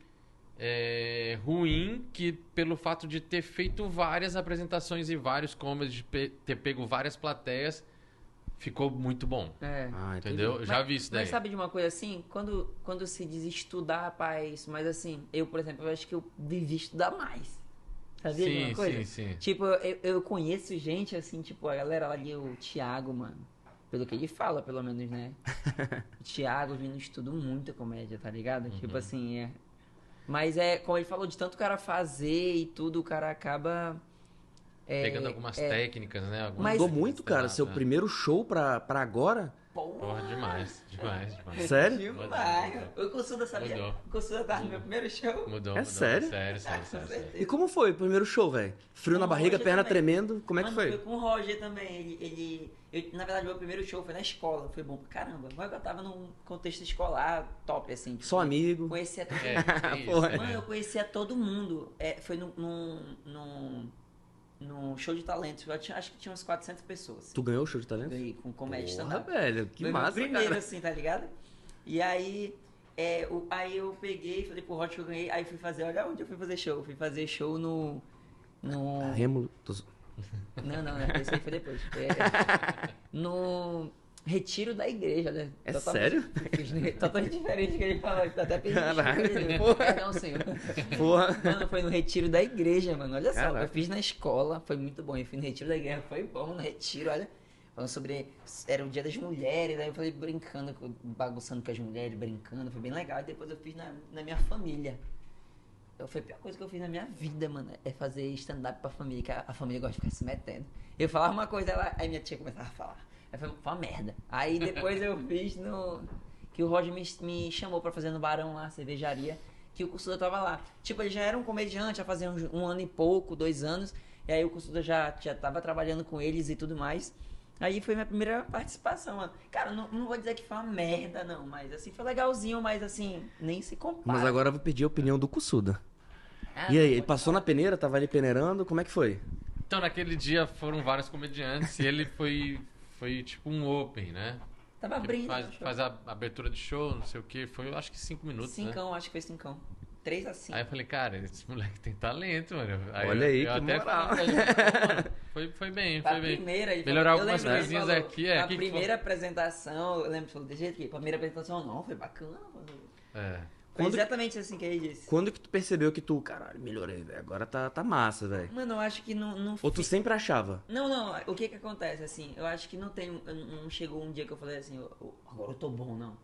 é, ruim que, pelo fato de ter feito várias apresentações e vários comedies, de pe- ter pego várias plateias, ficou muito bom. É. Ah, entendi. Entendeu? Eu já Mas- vi isso daí. Mas sabe de uma coisa assim? Quando, quando se diz estudar, rapaz, mas assim, eu, por exemplo, eu acho que eu vivi estudar mais. Sabia de sim, uma coisa? sim, sim. Tipo, eu, eu conheço gente assim, tipo, a galera ali, o Thiago, mano. Pelo que ele fala, pelo menos, né? o Thiago vindo estudo muito comédia, tá ligado? Uhum. Tipo assim, é. Mas é, como ele falou, de tanto o cara fazer e tudo, o cara acaba. é, Pegando algumas é, técnicas, né? Algumas Mudou muito, cara. Seu né? primeiro show pra, pra agora. Porra, demais, demais, demais. Sério? Demais. O Consuda sabia? Mudou. O Consuda tava no meu primeiro show. Mudou, É mudou. sério? Sério, sério, sério. sério. E como foi o primeiro show, velho? Frio na Com o barriga, Roger perna também. tremendo. Como é que Mano, foi? Foi com o Roger também. Ele, ele, eu- na verdade, meu primeiro show foi na escola. Foi bom pra caramba. Mas eu tava num contexto escolar top, assim. tipo, Só amigo. Conhecia todo É, é isso, Porra. né? Mano, eu conhecia todo mundo. É, foi num, num, num, show de talentos. Eu tinha- acho que tinha umas 400 pessoas. Tu ganhou o show de talento? Ganhei com comédia stand-up. velho. Que Foi massa, primeiro, cara. assim, tá ligado? E aí, é, o- aí eu peguei, falei pro Hot que eu ganhei, aí fui fazer, olha onde eu fui fazer show. Fui fazer show no. No. Tô zo- Não, não, esse aí foi depois. É, no retiro da igreja, né? É Totalmente- sério? Totalmente diferente do que ele falou. Tá até pedindo desculpa, porra. Perdão, senhor. Porra. Mano, foi no retiro da igreja, mano. Olha só, Caraca. eu fiz na escola, foi muito bom. Eu fiz no retiro da igreja, foi bom no retiro, olha. Falando sobre. Era o dia das mulheres, aí eu falei brincando, bagunçando com as mulheres, brincando, foi bem legal. E depois eu fiz na, na minha família. Eu, foi a pior coisa que eu fiz na minha vida, mano. É fazer stand-up pra família, que a, a família gosta de ficar se metendo. Eu falava uma coisa, ela, aí minha tia começava a falar. Aí foi, foi uma merda. Aí depois eu fiz no. Que o Roger me, me chamou pra fazer no Barão lá, cervejaria. que o Cursuda tava lá. Tipo, ele já era um comediante, já fazia um, um ano e pouco, dois anos. E aí o Cursuda já, já tava trabalhando com eles e tudo mais. Aí foi minha primeira participação, mano. Cara, não, não vou dizer que foi uma merda, não, mas assim, foi legalzinho, mas assim, nem se compara. Mas agora eu vou pedir a opinião do Kusuda. Ah, E aí, ele passou na peneira, tava ali peneirando, como é que foi? Então, naquele dia foram vários comediantes e ele foi, foi tipo um open, né? Tava Ele abrindo. faz, né, faz a abertura de show, não sei o que. Foi, eu acho que cinco minutos, né? Cincão, acho que foi cincão. 3 a 5. Aí eu falei, cara, esse moleque tem talento, mano. Olha eu, aí, eu que até moral. falei foi, foi bem, foi bem. primeira, ele Melhorar falou- algumas que coisinhas falou, aqui, é, A que que primeira apresentação, eu lembro que falou desse jeito aqui. A primeira apresentação, não, foi bacana. mano. É. Foi Quando- exatamente assim que ele disse. Quando que tu percebeu que tu, caralho, melhorei, velho, agora tá, tá massa, velho? Mano, eu acho que não. não Ou tu fi- sempre achava? Não, não, o que que acontece, assim, eu acho que não tem, não chegou um dia que eu falei assim, "Eu- eu- agora eu tô bom, não.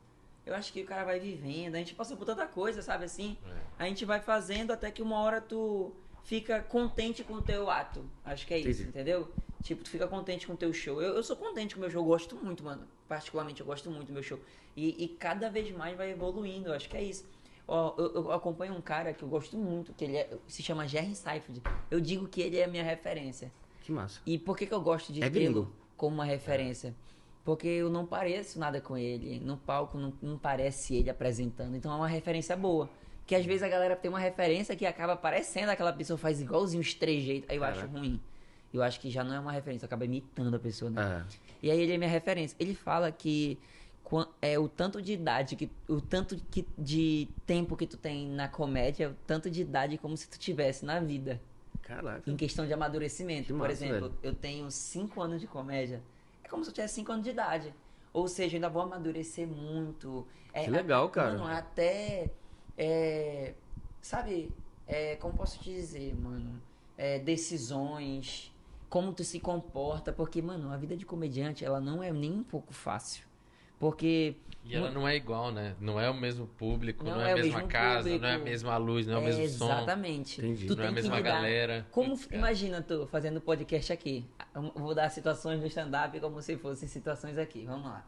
Eu acho que o cara vai vivendo, a gente passou por tanta coisa, sabe, assim, É. a gente vai fazendo até que uma hora tu fica contente com o teu ato, acho que é isso, Entendi. entendeu? Tipo, tu fica contente com o teu show, eu, eu sou contente com o meu show, eu gosto muito, mano, particularmente eu gosto muito do meu show, e, e cada vez mais vai evoluindo, eu acho que é isso. Ó, eu, eu acompanho um cara que eu gosto muito, que ele é- se chama Jerry Seifert, eu digo que ele é a minha referência. Que massa. E por que, que eu gosto de É tê-lo como uma referência? Porque eu não pareço nada com ele. No palco não, não parece ele apresentando. Então é uma referência boa. Que às vezes a galera tem uma referência que acaba parecendo aquela pessoa faz igualzinho os trejeitos. Aí eu acho ruim. Eu acho que já não é uma referência, acaba imitando a pessoa, né? É. E aí ele é minha referência. Ele fala que é o tanto de idade, que, o tanto que, de tempo que tu tem na comédia, o tanto de idade como se tu tivesse na vida Caraca. em questão de amadurecimento. Que Por massa, exemplo, velho. eu tenho 5 anos de comédia. É como se eu tivesse 5 anos de idade. Ou seja, eu ainda vou amadurecer muito. É, Que legal, a- cara. Mano, até. é, sabe, é, como posso te dizer, mano? É, decisões, como tu se comporta. Porque, mano, a vida de comediante, ela não é nem um pouco fácil. Porque. E ela não é igual, né? Não é o mesmo público, não, Não é é a mesma casa, não é a público. mesma luz, não é o mesmo som. Exatamente. Entendi. Tu Não é a mesma lidar- galera. Como, Putz, imagina tu fazendo podcast aqui. Eu vou dar situações do stand-up como se fossem situações aqui. Vamos lá.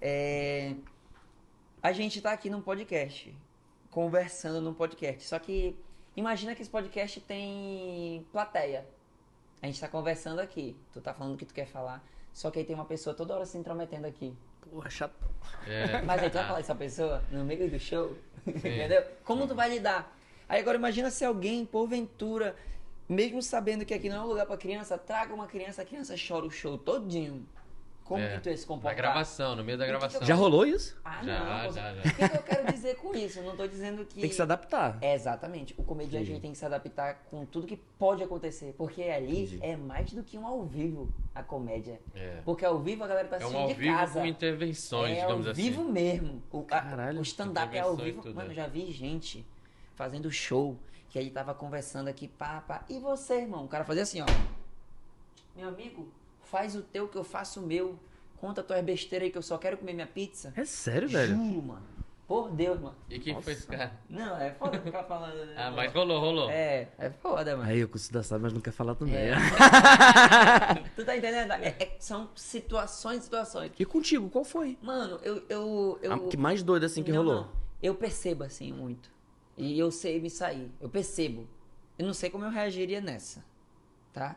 É, A gente tá aqui num podcast, conversando num podcast. Só que imagina que esse podcast tem plateia. A gente tá conversando aqui. Tu tá falando o que tu quer falar. Só que aí tem uma pessoa toda hora se intrometendo aqui. Porra, chato. É. Mas aí tu vai falar dessa pessoa no meio do show, entendeu? Como tu vai lidar? Aí agora imagina se alguém, porventura, mesmo sabendo que aqui não é um lugar pra criança, traga uma criança, a criança chora o show todinho. Como É. que tu ia se Na comportar? gravação, no meio da O que que gravação. eu- Já rolou isso? Ah, Já, não. já, já. O que, que eu quero dizer com isso? Eu não tô dizendo que... Tem que se adaptar. É, exatamente. O comediante ele tem que se adaptar com tudo que pode acontecer. Porque ali Entendi. é mais do que um ao vivo, a comédia. É. Porque ao vivo a galera tá É um assistindo ao de vivo casa. com intervenções, é digamos ao assim. vivo mesmo. O, Caralho. o stand-up é ao vivo. tudo, Mano, é. já vi gente fazendo show que ele tava conversando aqui, pá, pá. E você, irmão? O cara fazia assim, ó. Meu amigo, faz o teu que eu faço o meu. Conta tuas besteiras aí que eu só quero comer minha pizza. É sério, velho? Juro, mano. Por Deus, mano. E quem foi esse cara? Não, é foda ficar falando. né? Ah, mas rolou, rolou. É, é foda, mano. Aí o Kusuda sabe, mas não quer falar também. É. tu tá entendendo? É- é- são situações, situações. E contigo, qual foi? Mano, eu. eu, eu A que mais doida assim que Não, rolou? não. Eu percebo assim muito. E eu sei me sair. Eu percebo. Eu não sei como eu reagiria nessa. Tá?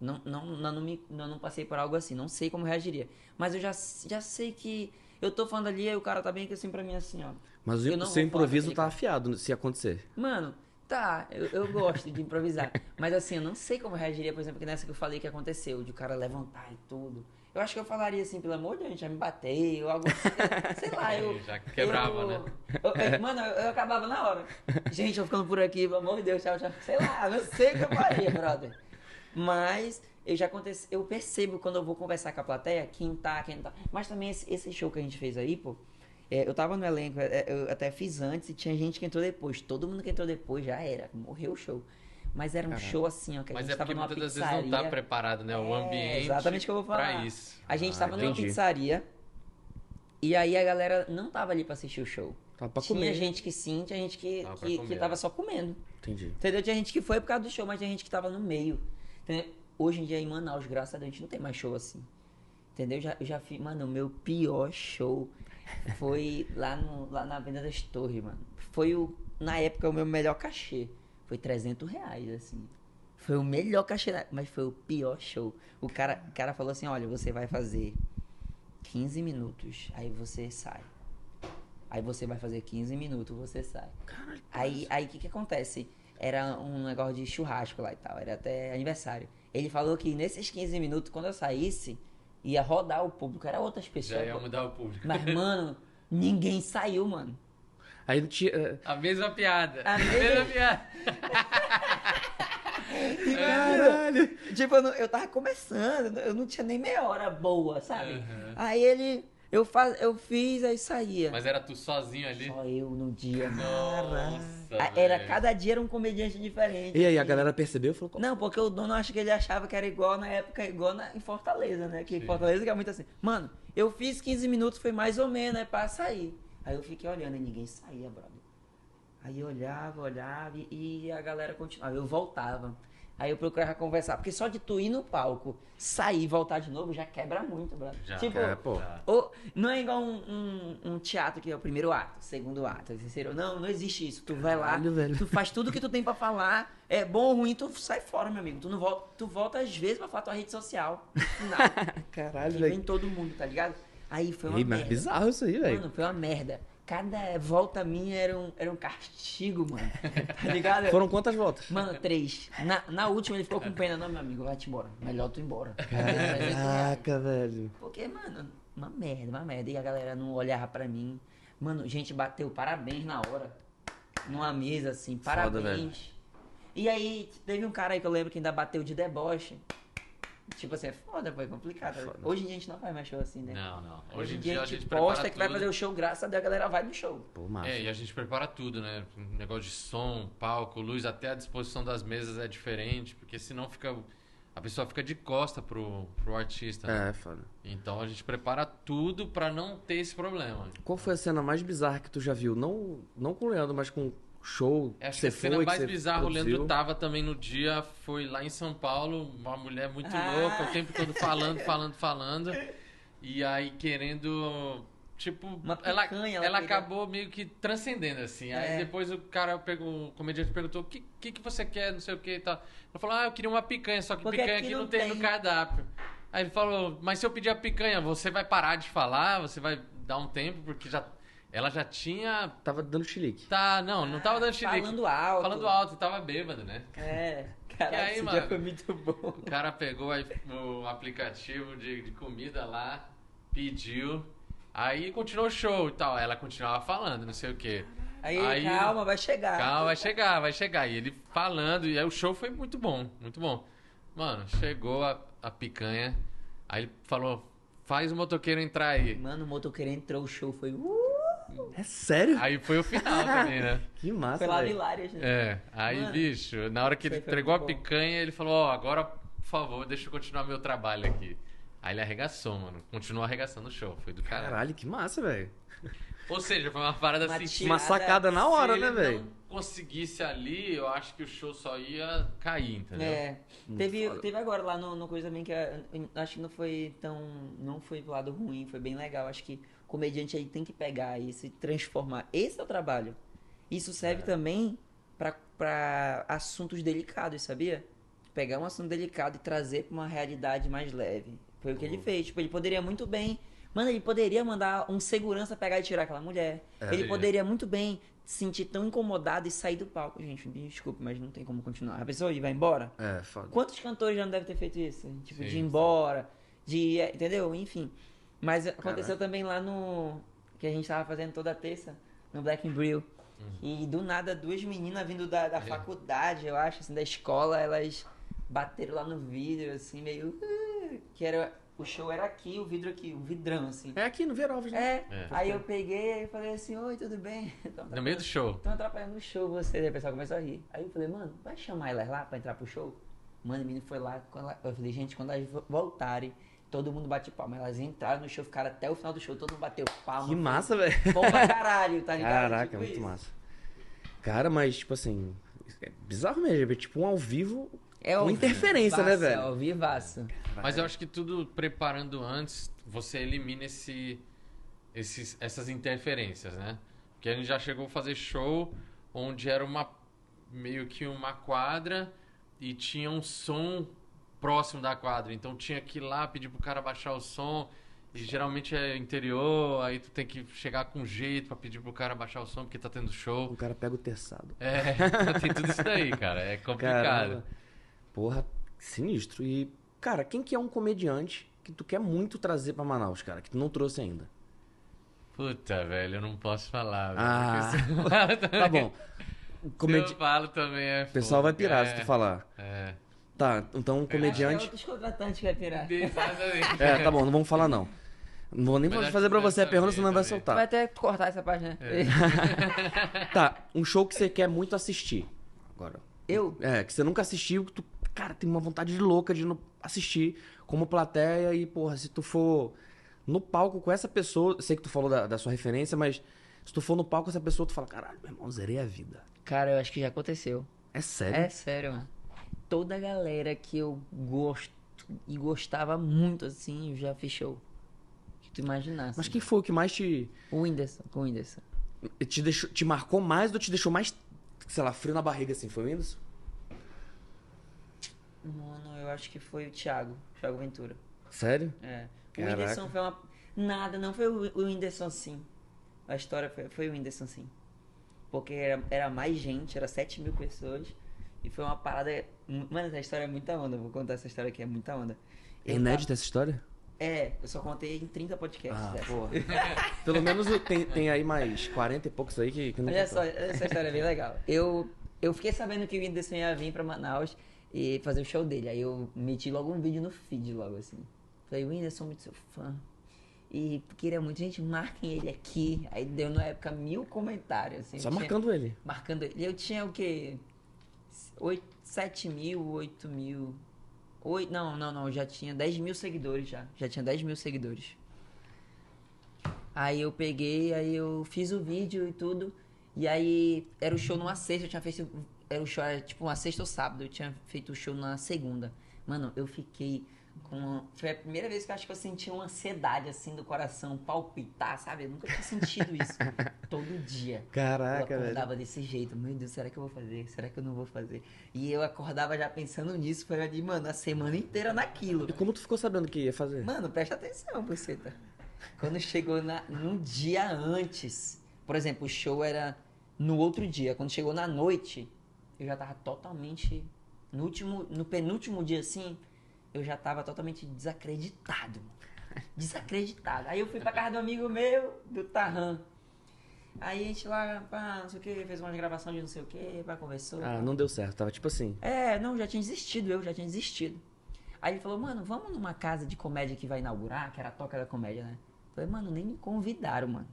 Não, não, não, não, me, não, não passei por algo assim. Não sei como reagiria. Mas eu já, já sei que. Eu tô falando ali, aí o cara tá bem aqui assim pra mim, assim, ó. Mas Eu o não seu improviso tá afiado se acontecer. Mano, tá, eu, eu gosto de improvisar. Mas assim, eu não sei como reagiria, por exemplo, que nessa que eu falei que aconteceu, de o cara levantar e tudo. Eu acho que eu falaria assim, pelo amor de Deus, já me bateu, algo assim. Sei lá, eu. Já quebrava, eu- né? eu- eu- mano, eu, eu acabava na hora. Gente, eu ficando por aqui, pelo amor de Deus, tchau, tchau. Sei lá, não sei o que eu faria, brother. Mas eu já acontece, eu percebo quando eu vou conversar com a plateia, quem tá, quem não tá. Mas também esse, esse show que a gente fez aí, pô. é, eu tava no elenco, é, eu até fiz antes e tinha gente que entrou depois. Todo mundo que entrou depois já era, morreu o show. Mas era um Caraca. show assim, ó, que a Mas gente é tava porque numa muitas das pizzaria. vezes não tá preparado, né? O É, ambiente. exatamente o que eu vou falar. Isso. A gente Ah, tava numa entendi. pizzaria e aí a galera não tava ali pra assistir o show. Tava pra tinha comer. gente que sim, tinha gente que, Tava que, que tava só comendo. Entendi. Entendeu? Tinha gente que foi por causa do show, mas tinha gente que tava no meio. Hoje em dia em Manaus, graças a Deus, a gente não tem mais show assim. Entendeu? Eu já, eu já fiz. Mano, o meu pior show foi lá, no, lá na Venda das Torres, mano. Foi o na época, o meu melhor cachê foi 300 reais, assim. Foi o melhor cachê, mas foi o pior show. O cara, o cara falou assim: olha, você vai fazer 15 minutos, aí você sai. Aí você vai fazer 15 minutos, você sai. Caralho. Aí aí o que, que acontece? Era um negócio de churrasco lá e tal, era até aniversário. Ele falou que nesses 15 minutos, quando eu saísse, ia rodar o público, era outras Já pessoas. ia pô. mudar o público. Mas, mano, ninguém saiu, mano. Aí tinha. é, A mesma piada. A A mesma- mesma piada. Caralho. Tipo, eu, não- eu tava começando, eu não tinha nem meia hora boa, sabe? Uhum. Aí ele, eu, faz, eu fiz, aí saía. Mas era tu sozinho ali? Só eu no dia, Nossa. Era, velho. cada dia era um comediante diferente. E aí, a galera percebeu e falou: "Qual- Não, porque o dono acho que ele achava que era igual na época, igual na, em Fortaleza, né? Que em. Fortaleza que é muito assim. Mano, eu fiz 15 minutos, foi mais ou menos, é pra sair. Aí eu fiquei olhando e ninguém saía, brother. Aí eu olhava, olhava e, e a galera continuava. Eu voltava. Aí eu procurava conversar. Porque só de tu ir no palco, sair e voltar de novo já quebra muito, brother. Já. Tipo, É, pô. Ou- não é igual um, um- um teatro que é o primeiro ato, segundo ato, terceiro. Não, não existe isso. Tu vai lá, Caralho, velho. tu faz tudo que tu tem pra falar, é bom ou ruim, tu sai fora, meu amigo. Tu não volta, tu volta às vezes pra falar tua rede social. Final. Caralho, e vem velho. todo mundo, tá ligado? Aí foi uma Ei, mas merda. bizarro isso aí, velho. Mano, foi uma merda. Cada volta minha era um, era um castigo, mano. Tá ligado? Foram quantas voltas? Mano, três. Na, na última ele ficou com pena. Não, meu amigo, vai-te embora. Melhor tu ir embora. Caraca, velho. Porque, mano, uma merda, uma merda. E a galera não olhava pra mim. Mano, gente bateu parabéns na hora. Numa mesa, assim, Foda, parabéns. E aí, teve um cara aí que eu lembro que ainda bateu de deboche. Tipo assim, é foda, foi complicado. Foda. Hoje em dia a gente não faz mais show assim, né? Não, não. Hoje em dia a gente posta que vai fazer o show, graças a Deus a galera vai no show. Pô, massa. É, e a gente prepara tudo, né? Um negócio de som, palco, luz, até a disposição das mesas é diferente, porque senão fica. A pessoa fica de costa pro, pro artista. né? É, foda. Então a gente prepara tudo pra não ter esse problema. Qual foi a cena mais bizarra que tu já viu? Não, não com o Leandro, mas com show que Acho você que a cena foi, mais você bizarra, o? Leandro tava também no dia, foi lá em São Paulo, uma mulher muito Ah. louca, o tempo todo falando, falando, falando. E aí querendo. Tipo, Uma ela, picanha, ela, ela acabou meio que transcendendo, assim. Aí É. depois o cara pegou, o comediante perguntou: o que, que, que você quer, não sei o que e tal. Ela falou: ah, eu queria uma picanha, só que Porque picanha aqui não tem, tem. no cardápio. Aí ele falou: mas se eu pedir a picanha, você vai parar de falar? Você vai dar um tempo? Porque já. Ela já tinha. Tava dando chilique. Tá, não, não tava dando chilique. Falando alto. Falando alto, tava bêbado, né? É. Caralho, E aí, esse mano? dia foi muito bom. O cara pegou o aplicativo de, de comida lá, pediu, aí continuou o show e tal. Ela continuava falando, não sei o quê. Aí, Aí- calma, vai chegar. Calma, vai chegar, vai chegar. E ele falando, e aí o show foi muito bom, muito bom. Mano, chegou a, a picanha, aí ele falou, faz o motoqueiro entrar aí. Mano, o motoqueiro entrou, o show foi. Uh, É sério? Aí foi o final também, né? Que massa, foi lá velho. Hilárias, né? É, aí, Mano, bicho, na hora que ele entregou a bom. picanha, ele falou, ó, agora, por favor, deixa eu continuar meu trabalho aqui. Aí ele arregaçou, mano. Continuou arregaçando o show. Foi do caralho. Caralho, que massa, velho. Ou seja, foi uma parada Uma assim. Uma sacada na hora, se né, velho? não conseguisse ali, eu acho que o show só ia cair, entendeu? É. Teve, foda. teve agora lá no, no coisa também que eu acho que não foi tão. Não foi pro lado ruim, foi bem legal. Acho que comediante aí tem que pegar e se transformar. Esse é o trabalho. Isso serve É. também pra, pra assuntos delicados, sabia? Pegar um assunto delicado e trazer pra uma realidade mais leve. Foi o que ele fez. Tipo, ele poderia muito bem. Mano, ele poderia mandar um segurança pegar e tirar aquela mulher. É. ele poderia muito bem se sentir tão incomodado e sair do palco. Gente, me desculpe, mas não tem como continuar. A pessoa ir vai embora? É, foda. Quantos cantores já não devem ter feito isso? Tipo, Sim, de ir sim. embora, de. é, Entendeu? Enfim. Mas aconteceu também lá no. Que a gente tava fazendo toda terça, no Black and Brill. E do nada, duas meninas vindo da, da Uhum. É. faculdade, eu acho, assim, da escola, elas bateram lá no vidro, assim, meio. Que era. O show era aqui, o vidro aqui, um vidrão, assim. É aqui no Verovas, né? É, É. aí eu peguei e falei assim, oi, tudo bem? No meio do show. Estão atrapalhando o show você. Aí o pessoal começou a rir. Aí eu falei, mano, vai chamar elas lá pra entrar pro show? Mano, o menino foi lá. quando ela- Eu falei, gente, quando elas vo- voltarem, todo mundo bate palma. Elas entraram no show, ficaram até o final do show, todo mundo bateu palma. Que massa, velho. Bom pra caralho, tá ligado? Caraca, Tipo muito isso. massa. Cara, mas, tipo assim, é bizarro mesmo. É tipo um ao vivo É com ao interferência, né, vivaço, velho? É ao vivaço. Mas eu acho que tudo preparando antes, você elimina esse, esses, essas interferências, né? Porque a gente já chegou a fazer show onde era uma meio que uma quadra e tinha um som próximo da quadra. Então tinha que ir lá pedir pro cara baixar o som. E geralmente é interior, aí tu tem que chegar com jeito pra pedir pro cara baixar o som porque tá tendo show. O cara pega o terçado. É, tem tudo isso daí, cara. É complicado. Caramba. Porra, sinistro. E, cara, quem que é um comediante que tu quer muito trazer pra Manaus, cara, que tu não trouxe ainda? Puta, velho, eu não posso falar. velho, Ah, se também- Tá bom. Se Comedi... eu falo também é O pessoal vai pirar é, se tu falar. É. Tá, então um Acho que é comediante. outros contratantes que vai pirar. Exatamente. É, tá bom, não vamos falar não. Não vou nem Mas fazer pra você a pergunta, senão vai soltar. Vai até cortar essa página. É. Tá, um show que você quer muito assistir. Agora. Eu? É, que você nunca assistiu, que tu, cara, tem uma vontade de louca de não assistir como plateia e, porra, se tu for no palco com essa pessoa, eu sei que tu falou da, da sua referência, mas se tu for no palco com essa pessoa, tu fala, caralho, meu irmão, zerei a vida. Cara, eu acho que já aconteceu. É sério? É sério, mano. Toda a galera que eu gosto e gostava muito, assim, já show. Que tu imaginasse. Mas quem foi o que mais te, O Whindersson, com o Whindersson. te, deixou, te marcou mais ou te deixou mais, sei lá, frio na barriga assim? Foi o Whindersson? Mano, eu acho que foi o Thiago, Thiago Ventura. Sério? É. O Caraca. Whindersson foi uma. Nada, não foi o o Whindersson sim. A história foi, foi o Whindersson sim. Porque era, era mais gente, era 7 mil pessoas. E foi uma parada. Mano, essa história é muita onda. Vou contar essa história aqui, é muita onda. É inédita essa história? É, eu só contei em 30 podcasts. Ah, dessa. porra. Pelo menos tem, tem aí mais 40 e poucos aí que, que não Olha só, essa história é bem legal. Eu, eu fiquei sabendo que o Whindersson ia vir pra Manaus e fazer o show dele. Aí eu meti logo um vídeo no feed, logo assim. Falei, Whindersson, muito seu fã. E queria muito, gente, marquem ele aqui. Aí deu na época mil comentários. Assim, Só tinha- marcando ele. Marcando ele. Eu tinha o quê? Oito, 7 mil, 8 mil. Oito, não, não, não. Já tinha 10 mil seguidores já. Já tinha 10 mil seguidores. Aí eu peguei, aí eu fiz o vídeo e tudo. E aí era o show numa sexta, eu tinha feito. Era o show, era tipo uma sexta ou sábado, eu tinha feito o show na segunda. Mano, eu fiquei com. Foi a primeira vez que eu acho que eu senti uma ansiedade assim do coração palpitar, sabe? Eu nunca tinha sentido isso. Todo dia. Caraca, eu velho. acordava desse jeito. Meu Deus, será que eu vou fazer? Será que eu não vou fazer? E eu acordava já pensando nisso. Foi ali, mano, a semana inteira naquilo. E como tu ficou sabendo que ia fazer? Mano, presta atenção, buceta. Quando chegou na, num dia antes, por exemplo, o show era no outro dia. Quando chegou na noite, eu já tava totalmente. No último, no penúltimo dia, assim, eu já tava totalmente desacreditado. Desacreditado. Aí eu fui pra casa do amigo meu, do Tarran. Aí a gente lá, pá, não sei o que, fez uma gravação de não sei o que, pá, conversou. Ah, não deu certo. Tava tipo assim. É, não, já tinha desistido, eu já tinha desistido. Aí ele falou, mano, vamos numa casa de comédia que vai inaugurar, que era a Toca da Comédia, né? Falei, mano, nem me convidaram, mano.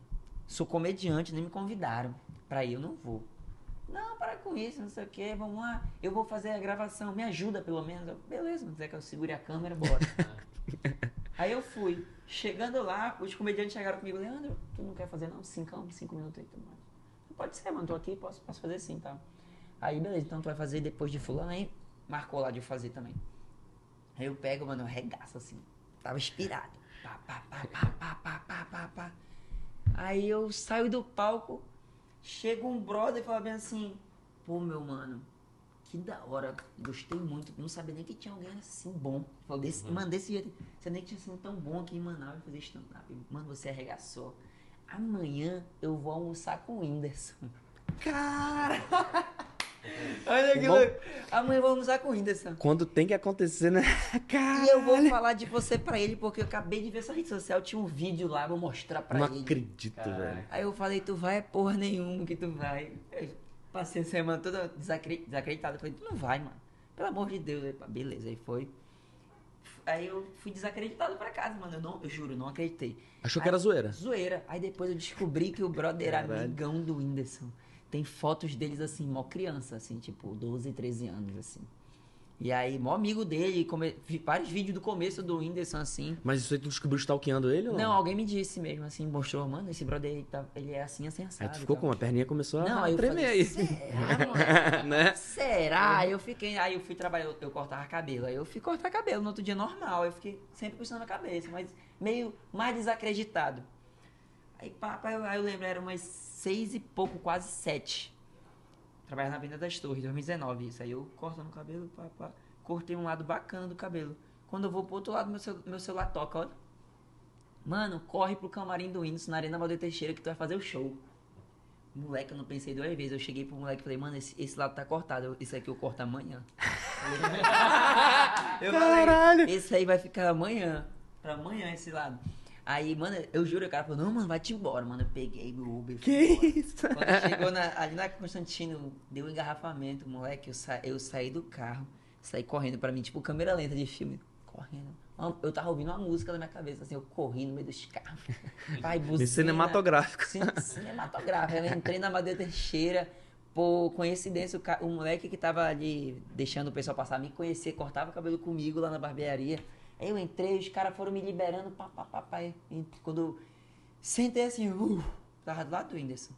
Sou comediante, nem me convidaram. Pra ir, eu não vou. Não, para com isso, não sei o que, vamos lá. Eu vou fazer a gravação, me ajuda pelo menos. Eu, Beleza, não quiser que eu segure a câmera, bora. Aí eu fui. Chegando lá, os comediantes chegaram comigo, Leandro, tu não quer fazer não? Cinco, cinco minutos aí, mais. Pode ser, mano, tô aqui, posso, posso fazer sim, tá? Aí, beleza, então tu vai fazer depois de fulano, aí marcou lá de eu fazer também. Aí eu pego, mano, eu regaço assim. Tava inspirado. Pá, pá, pá, pá, pá, pá, pá, pá, pá. Aí eu saio do palco, chega um brother e fala bem assim, pô, meu mano, que da hora, gostei muito, não sabia nem que tinha alguém assim bom. Falou desse, Mano, desse jeito, você nem que tinha sido tão bom aqui em Manaus fazer stand-up. Mano, você arregaçou. Amanhã eu vou almoçar com o Whindersson. Cara! Olha que Bom. louco. Amanhã vou almoçar com o Whindersson. Quando tem que acontecer, né? Cara. E eu vou falar de você pra ele, porque eu acabei de ver sua rede social, tinha um vídeo lá, vou mostrar pra Não ele. acredito, velho. Aí eu falei, tu vai é porra nenhuma que tu vai. Eu passei a semana toda desacre... desacreditada. Eu falei, tu não vai, mano. Pelo amor de Deus. Aí, beleza, aí foi. Aí eu fui desacreditado pra casa, mano. Eu, não, eu juro, não acreditei. Achou que era zoeira. Zoeira. Aí depois eu descobri que o brother era Caralho. amigão do Whindersson. Tem fotos deles assim, mó criança, assim, tipo, 12, 13 anos, assim. E aí, mó amigo dele, come... vi vários vídeos do começo do Whindersson, assim. Mas isso aí tu descobriu stalkeando ele ou Não, não? alguém me disse mesmo, assim, mostrou, mano, esse brother ele, tá, ele é assim, assim, Aí assado. tu ficou com uma perninha começou a Não, aí eu tremer aí. será, mano? né? Será? Aí eu fiquei, aí eu fui trabalhar, eu, eu cortava cabelo. Aí eu fui cortar cabelo no outro dia normal. Aí eu fiquei sempre puxando a cabeça, mas meio mais desacreditado. Aí, papai, eu, aí eu lembro, era umas seis e pouco, quase sete. Trabalhava na Avenida das Torres, 2019. Isso aí eu cortando o cabelo, pá, pá. Cortei um lado bacana do cabelo. Quando eu vou pro outro lado, meu, cel meu celular toca, olha. Mano, corre pro camarim do Windows na Arena Valdeir Teixeira que tu vai fazer o show. Moleque, eu não pensei duas vezes. Eu cheguei pro moleque e falei, mano, esse, esse lado tá cortado. Esse aqui eu corto amanhã. eu Caralho. falei, esse aí vai ficar amanhã. Pra amanhã esse lado. Aí, mano, eu juro, o cara falou, não, mano, vai-te embora, mano. Eu peguei meu Uber. Que isso? Quando chegou na- ali na Constantino, deu um engarrafamento, moleque. Eu, sa, eu saí do carro, saí correndo pra mim, tipo câmera lenta de filme. Correndo. Eu tava ouvindo uma música na minha cabeça, assim, eu corri no meio dos carros. Pai, buzina. Cinematográfico. Cin- cinematográfico. Eu entrei na Madeira Teixeira. Por coincidência, o, ca- o moleque que tava ali deixando o pessoal passar me conhecer, cortava o cabelo comigo lá na barbearia. Aí eu entrei, os caras foram me liberando, pá, pá, pá, pá. E quando eu sentei assim, uh, tava do lado do Whindersson.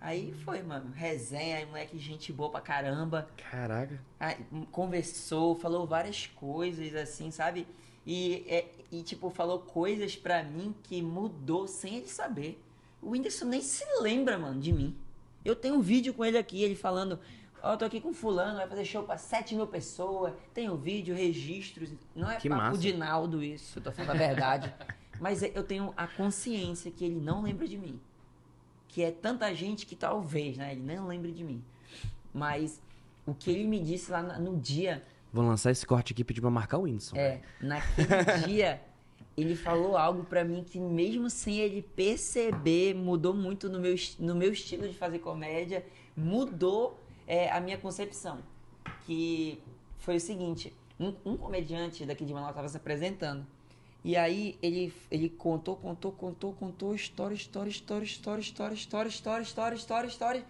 Aí foi, mano. Resenha, aí moleque, gente boa pra caramba. Caraca. Aí, hum, conversou, falou várias coisas, assim, sabe? E, é, e, tipo, falou coisas pra mim que mudou sem ele saber. O Whindersson nem se lembra, mano, de mim. Eu tenho um vídeo com ele aqui, ele falando, ó, eu tô aqui com fulano, vai fazer show pra 7 mil pessoas, tem um vídeo, registros. Não é Que papo massa. de Naldo isso, eu tô falando a verdade. Mas eu tenho a consciência que ele não lembra de mim. Que é tanta gente que talvez, né, ele não lembre de mim. Mas o que ele me disse lá no dia Vou lançar esse corte aqui e pedir pra marcar o Whindersson. é, naquele dia, ele falou algo pra mim que mesmo sem ele perceber, mudou muito no meu, no meu estilo de fazer comédia, mudou é, a minha concepção. Que foi o seguinte, um, um comediante daqui de Manaus estava se apresentando. E aí ele, ele contou, contou, contou, contou, história, história, história, história, história, história, história, história, história, história,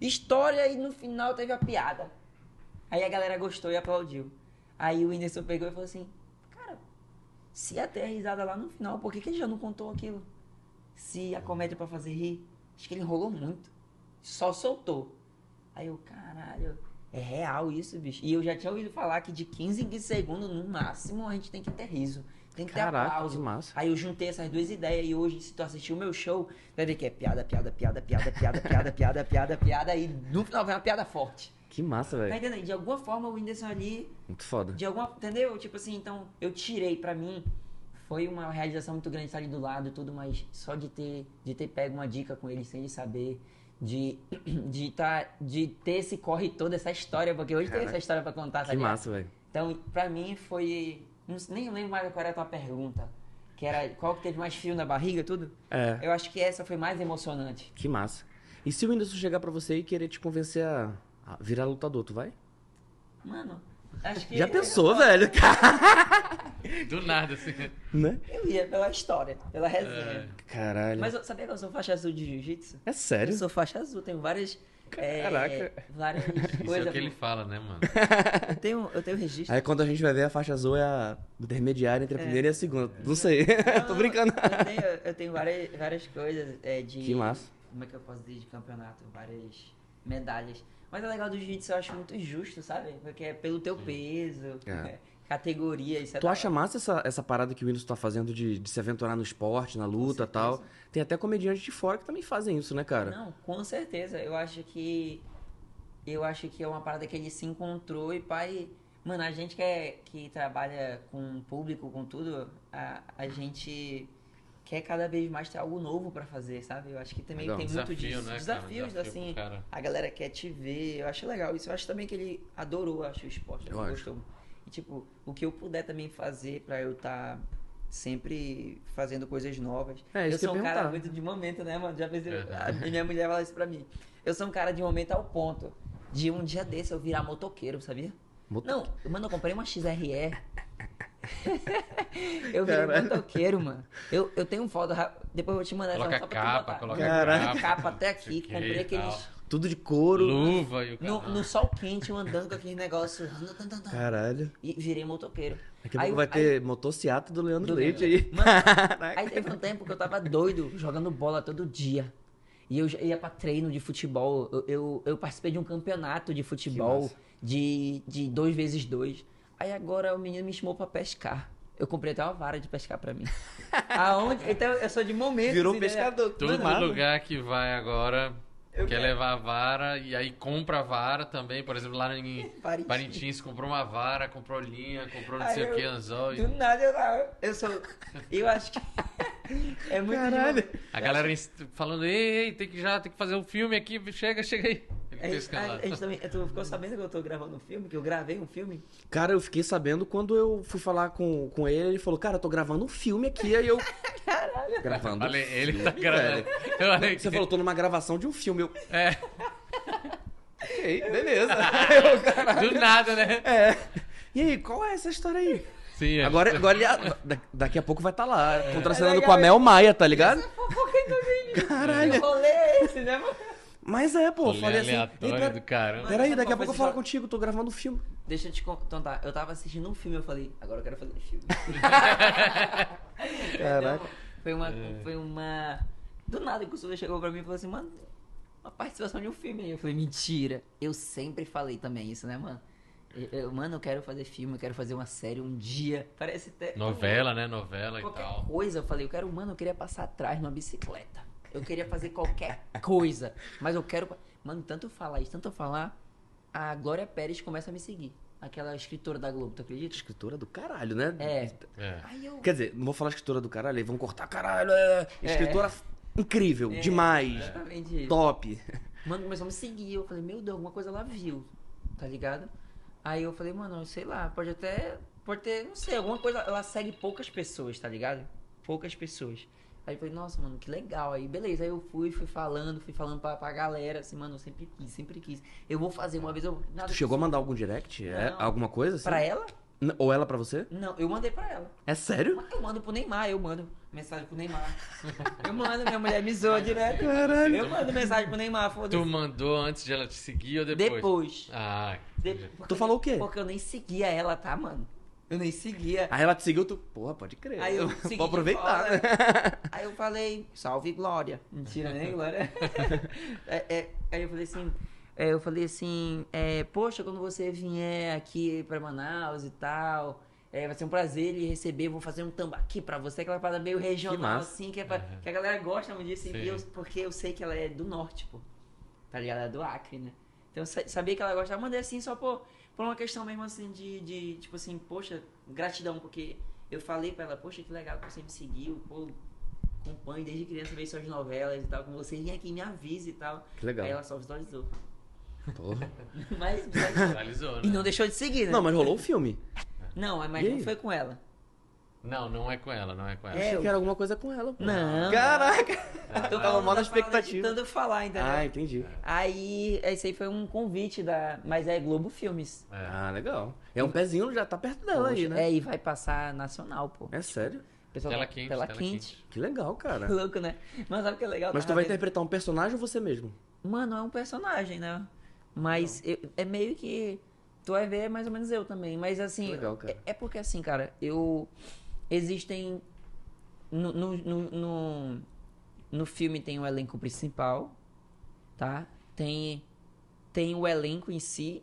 história, e no final teve a piada. Aí a galera gostou e aplaudiu. Aí o Whindersson pegou e falou assim, cara, se ia ter a risada lá no final, por que, que ele já não contou aquilo? Se a comédia é pra fazer rir, acho que ele enrolou muito. Só soltou. Aí eu, caralho, é real isso, bicho. E eu já tinha ouvido falar que de 15 em 15 segundos, no máximo, a gente tem que ter riso. Tem que ter Caraca, aplauso. que massa. Aí eu juntei essas duas ideias e hoje, se tu assistir o meu show, vai ver que é piada, piada, piada, piada, piada, piada, piada, piada, piada, e no final vem uma piada forte. Que massa, Tá velho. entendendo? De alguma forma o Whindersson ali Muito foda. de alguma. Entendeu? Tipo assim, então eu tirei pra mim. Foi uma realização muito grande estar ali do lado e tudo, mas só de ter, de ter pego uma dica com ele sem ele saber. De, de, tá, de ter esse corre todo, essa história, porque hoje tem Caraca. essa história pra contar, tá Que massa, velho. Então, pra mim foi. nem lembro mais qual era a tua pergunta. Que era qual que teve mais frio na barriga, tudo? É, Eu acho que essa foi mais emocionante. que massa. E se o Whindersson chegar pra você e querer te convencer a a virar lutador, tu vai? Mano, acho que. Já pensou, velho? Do nada, assim. né? Eu ia pela história, pela resenha. Caralho. Mas eu sabia que eu sou faixa azul de jiu-jitsu? É sério? Eu sou faixa azul, tenho várias. é, Caraca. várias Isso coisas. é o que ele fala, né, mano? eu, tenho, eu tenho registro. Aí quando a gente vai ver, a faixa azul é a intermediária entre a É. primeira e a segunda. Não sei. Tô Não, brincando. Eu tenho, eu tenho várias, várias coisas é, de. Que massa. Como é que eu posso dizer de campeonato? Várias medalhas. Mas o legal do jiu-jitsu eu acho muito justo, sabe? Porque é pelo teu peso, É. categoria, isso é Tu acha massa essa, essa parada que o Whindersson tá fazendo de, de se aventurar no esporte, na luta e tal? Tem até comediantes de fora que também fazem isso, né, cara? Não, com certeza. Eu acho que. Eu acho que é uma parada que ele se encontrou e pai. Mano, a gente que, é, que trabalha com público, com tudo, a, a gente quer cada vez mais ter algo novo pra fazer, sabe? Eu acho que também Legal. tem muito Desafio, disso. né? Desafios, Desafio assim. A galera quer te ver. Eu acho legal isso. Eu acho também que ele adorou, acho, o esporte. Eu ele acho. gostou. E, tipo, o que eu puder também fazer pra eu estar sempre fazendo coisas novas. É, isso eu sou um cara muito de momento, né, mano? Já pensei. É. A minha mulher fala isso pra mim. Eu sou um cara de momento ao ponto. De um dia desse eu virar motoqueiro, sabia? Moto- Não, mano, eu comprei uma XRE. eu virei Caralho. motoqueiro, mano. Eu, eu tenho foto, ra- depois eu vou te mandar Coloca essa tu capa, coloca Caralho. capa. Capa até aqui, comprei aqueles. tal. Tudo de couro. Luva e o No, cara. no sol quente, eu andando com aquele negócio. Caralho. E virei motoqueiro. Daqui a Aí pouco vai ter aí- motociata do Leandro do Leite Leandro. aí. Mano, aí teve um tempo que eu tava doido, jogando bola todo dia. E eu ia pra treino de futebol. Eu, eu, eu participei de um campeonato de futebol de, de dois vezes dois. Aí agora o menino me chamou pra pescar. Eu comprei até uma vara de pescar pra mim. Aonde? Então eu sou de momento. Virou pescador. Todo Mano, lugar que vai agora. Eu quer quero. levar a vara e aí compra a vara também. Por exemplo, lá em Parintins. Parintins comprou uma vara, comprou linha, comprou não Aí sei o eu- que, anzol. Do e- nada eu lá. Eu sou. Eu acho que. É muito Caralho. A galera falando, ei, ei, tem que já, tem que fazer um filme aqui, chega, chega aí. A gente, a, a gente também. Tu ficou sabendo que eu tô gravando um filme? Que eu gravei um filme? Cara, eu fiquei sabendo quando eu fui falar com, com ele, ele falou, cara, eu tô gravando um filme aqui, aí eu. Caralho. Gravando. Falei, um ele filme, tá gravando. falei Você que- falou, tô numa gravação de um filme. Eu. É, Ok, beleza. eu, caralho. do nada, né? É. E aí, qual é essa história aí? Sim, é. Agora, agora ele, da- daqui a pouco vai estar lá, contracenando É com a Mel Maia, tá ligado? Que Caralho. rolê é esse, né, mano? Mas é, pô, Rolê falei assim. "Ei, aleatório pera- do caramba. Peraí, daqui a pouco eu falo contigo, tô gravando um filme. Deixa eu te contar. Eu tava assistindo um filme eu falei, agora eu quero fazer filme. Caraca. Foi uma. Foi uma. Do nada que o Sula chegou pra mim e falou assim, mano, uma participação de um filme aí. Eu falei, mentira. Eu sempre falei também isso, né, mano? Eu- eu- mano, eu quero fazer filme, eu quero fazer uma série um dia. Parece até. Novela, né? Novela e Qualquer tal. coisa, eu falei, eu quero, mano, eu queria passar atrás numa bicicleta. Eu queria fazer qualquer coisa. Mas eu quero. Mano, tanto eu falar isso, tanto eu falar, a Glória Pérez começa a me seguir. Aquela escritora da Globo, tu acredita? Escritora do caralho, né? É. É. Aí eu. Quer dizer, não vou falar escritora do caralho, aí vão cortar caralho. É. Escritora incrível, É, demais. Exatamente isso. Top. Mano, começou a me seguir. Eu falei, meu Deus, alguma coisa ela viu. Tá ligado? Aí eu falei, mano, sei lá, pode até. Pode ter, não sei, alguma coisa. Ela segue poucas pessoas, tá ligado? Poucas pessoas. Aí eu falei, nossa, mano, que legal. Aí, beleza. Aí eu fui, fui falando, fui falando pra, pra galera, assim, mano, eu sempre quis, sempre quis. Eu vou fazer uma vez, eu. Nada Tu chegou a mandar algum direct? É, Não. alguma coisa? Assim? Pra ela? N- Ou ela pra você? Não, eu mandei pra ela. É sério? Mas eu mando pro Neymar, eu mando mensagem pro Neymar. Eu mando, minha mulher me zoa direto. Caralho. Eu mando mensagem pro Neymar, Tu foda-se. mandou antes de ela te seguir ou depois? Depois. Ah, De- Tu falou o quê? Porque eu nem seguia ela, tá, mano? Eu nem seguia. Aí ela te seguiu, tu. Porra, pode crer. Aí eu segui Vou aproveitar, fora. né? Aí eu falei, salve Glória. Mentira, né, Glória? É, é, aí eu falei assim, é, eu falei assim, é, poxa, quando você vier aqui pra Manaus e tal, é, vai ser um prazer lhe receber, vou fazer um tambaqui pra você, aquela parada meio regional, massa. assim, que, é pra- que a galera gosta muito disso, eu- porque eu sei que ela é do norte, pô. Tá ligado? Ela é do Acre, né? Então eu sa- sabia que ela gostava, mandei assim só por, por uma questão mesmo assim de, de, tipo assim, poxa, gratidão, porque eu falei pra ela, poxa, que legal que você me seguiu, pô, acompanho desde criança, vejo suas novelas e tal, com você, vem aqui, me avise e tal. Que legal. Aí ela só visualizou. Porra. Mas, Finalizou, né? e não deixou de seguir, né? Não, mas rolou o filme. Não, mas não foi com ela. Não, não é com ela, não é com ela. É, eu- que era alguma coisa com ela, pô. Não. Caraca! Tô tava mó na expectativa. Tanto falar, entendeu? Ah, entendi. Aí, esse aí foi um convite da. Mas é Globo Filmes. É. Ah, legal. É um pezinho, já tá perto dela aí, né? É, e vai passar nacional, pô. É sério? Pessoal Tela tá- quente, tela tela quente. quente. Que legal, cara. Louco, né? Mas sabe o que é legal? Mas tu Tava vai interpretar um personagem ou você mesmo? Mano, é um personagem, né? Mas eu- é meio que. Tu vai ver é mais ou menos eu também. Mas assim. Legal, cara. É, é porque assim, cara, eu. Existem. No, no, no, no, filme tem o elenco principal, tá? Tem. Tem o elenco em si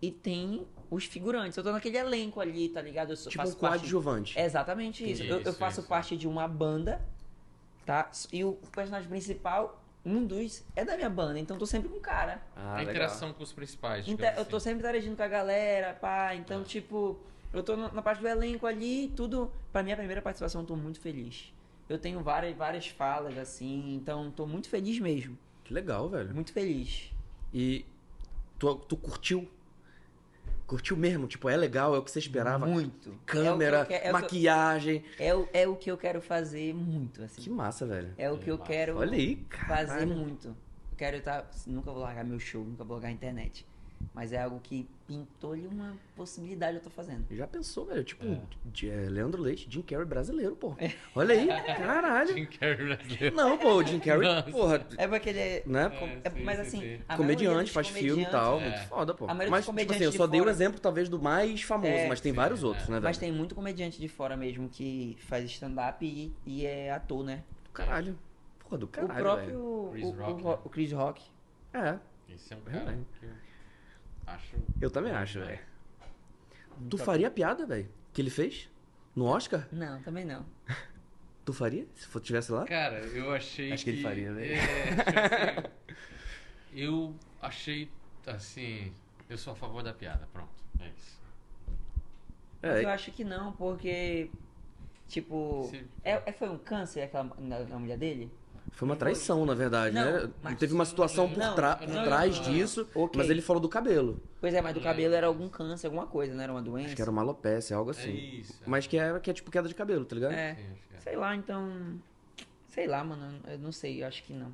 e tem os figurantes. Eu tô naquele elenco ali, tá ligado? Eu sou, Tipo um faço parte- coadjuvante. é exatamente isso. eu, eu Isso, faço isso. parte de uma banda, tá? E o personagem principal, um dos, é da minha banda, então eu tô sempre com o cara. Ah, a legal. interação com os principais. Inte- digamos eu tô assim. sempre interagindo com a galera, pá. Então, tipo, eu tô na parte do elenco ali, tudo. Pra minha primeira participação, eu tô muito feliz. Eu tenho várias, várias falas, assim, então tô muito feliz mesmo. Que legal, velho. Muito feliz. E tu, tu curtiu? Curtiu mesmo? Tipo, é legal, é o que você esperava? Muito. Câmera, é o que eu que- é que maquiagem. é o, é o que eu quero fazer muito, assim. Que massa, velho. É o que eu massa. quero Olha aí, fazer caralho. muito. Eu quero estar. Nunca vou largar meu show, nunca vou largar a internet. Mas é algo que pintou-lhe uma possibilidade, eu tô fazendo. Já pensou, velho? Tipo, É. de- é, Leandro Leite, Jim Carrey brasileiro, pô. Olha aí, caralho. Jim Carrey brasileiro. Não, pô, o Jim Carrey, Nossa. porra, É porque ele é. né? É, é- sim, mas sim, assim. sim. comediante, faz filme e tal, É. muito foda, pô. A maioria Mas, dos tipo assim, eu só de dei o fora- exemplo, talvez, do mais famoso, É, mas tem sim, vários é. outros, né, velho? Mas tem muito comediante de fora mesmo que faz stand-up e, e é ator, né? Do caralho. Porra, do caralho, o próprio. velho. Chris o, Rock, o, né? O Chris Rock. É, Esse é um É, cara que acho... eu também acho, velho. Tu faria a piada, velho, que ele fez? No Oscar? Não, também não. Tu faria? Se for tivesse lá? Cara, eu achei Acho que ele faria, velho. É, assim, Eu achei, assim, eu sou a favor da piada, pronto, é isso. É, eu acho que não, porque. Tipo. Se- É, é- foi um câncer aquela na, na mulher dele? Foi uma traição, na verdade, Não, né? mas- Teve uma situação por, Não, tra- por não, trás não. disso, Ok. mas ele falou do cabelo. Pois é, mas do cabelo era algum câncer, alguma coisa, não era uma doença? Acho que era uma alopecia, algo É assim. isso. é. Mas que é, que é tipo queda de cabelo, tá ligado? É. Sim, acho que é. Sei lá, então. Sei lá, mano. Eu não sei, eu acho que não.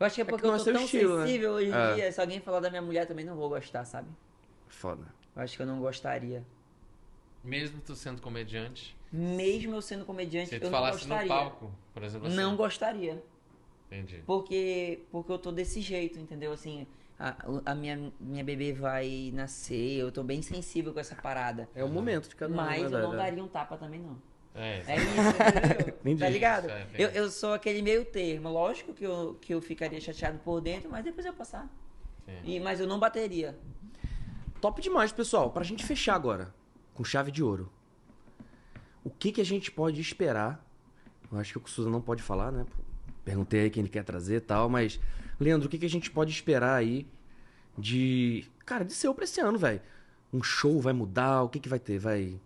Eu acho que é que porque não é eu tô seu tão estilo, né? sensível hoje em É. dia. Se alguém falar da minha mulher também não vou gostar, sabe? Foda. Eu acho que eu não gostaria. Mesmo tu sendo comediante, Mesmo eu sendo comediante, se eu tu não falasse no gostaria. palco, por exemplo assim. Não gostaria. Entendi. Porque, porque eu tô desse jeito, entendeu? Assim, a, a minha, minha bebê vai nascer, eu tô bem sensível com essa parada. É o momento de cada um, Mas na eu não daria um tapa também, não. É, É isso, entendeu? Entendi. tá ligado? Isso, é, eu, eu sou aquele meio termo. Lógico que eu, que eu ficaria chateado por dentro, mas depois eu passar. Sim. E, mas eu não bateria. Top demais, pessoal. Pra gente fechar agora, com chave de ouro. O que que a gente pode esperar? Eu acho que o Suza não pode falar, né? Perguntei aí quem ele quer trazer e tal, mas... Leandro, o que que a gente pode esperar aí de... Cara, de seu pra esse ano, velho? Um show vai mudar? O que que vai ter? Vai...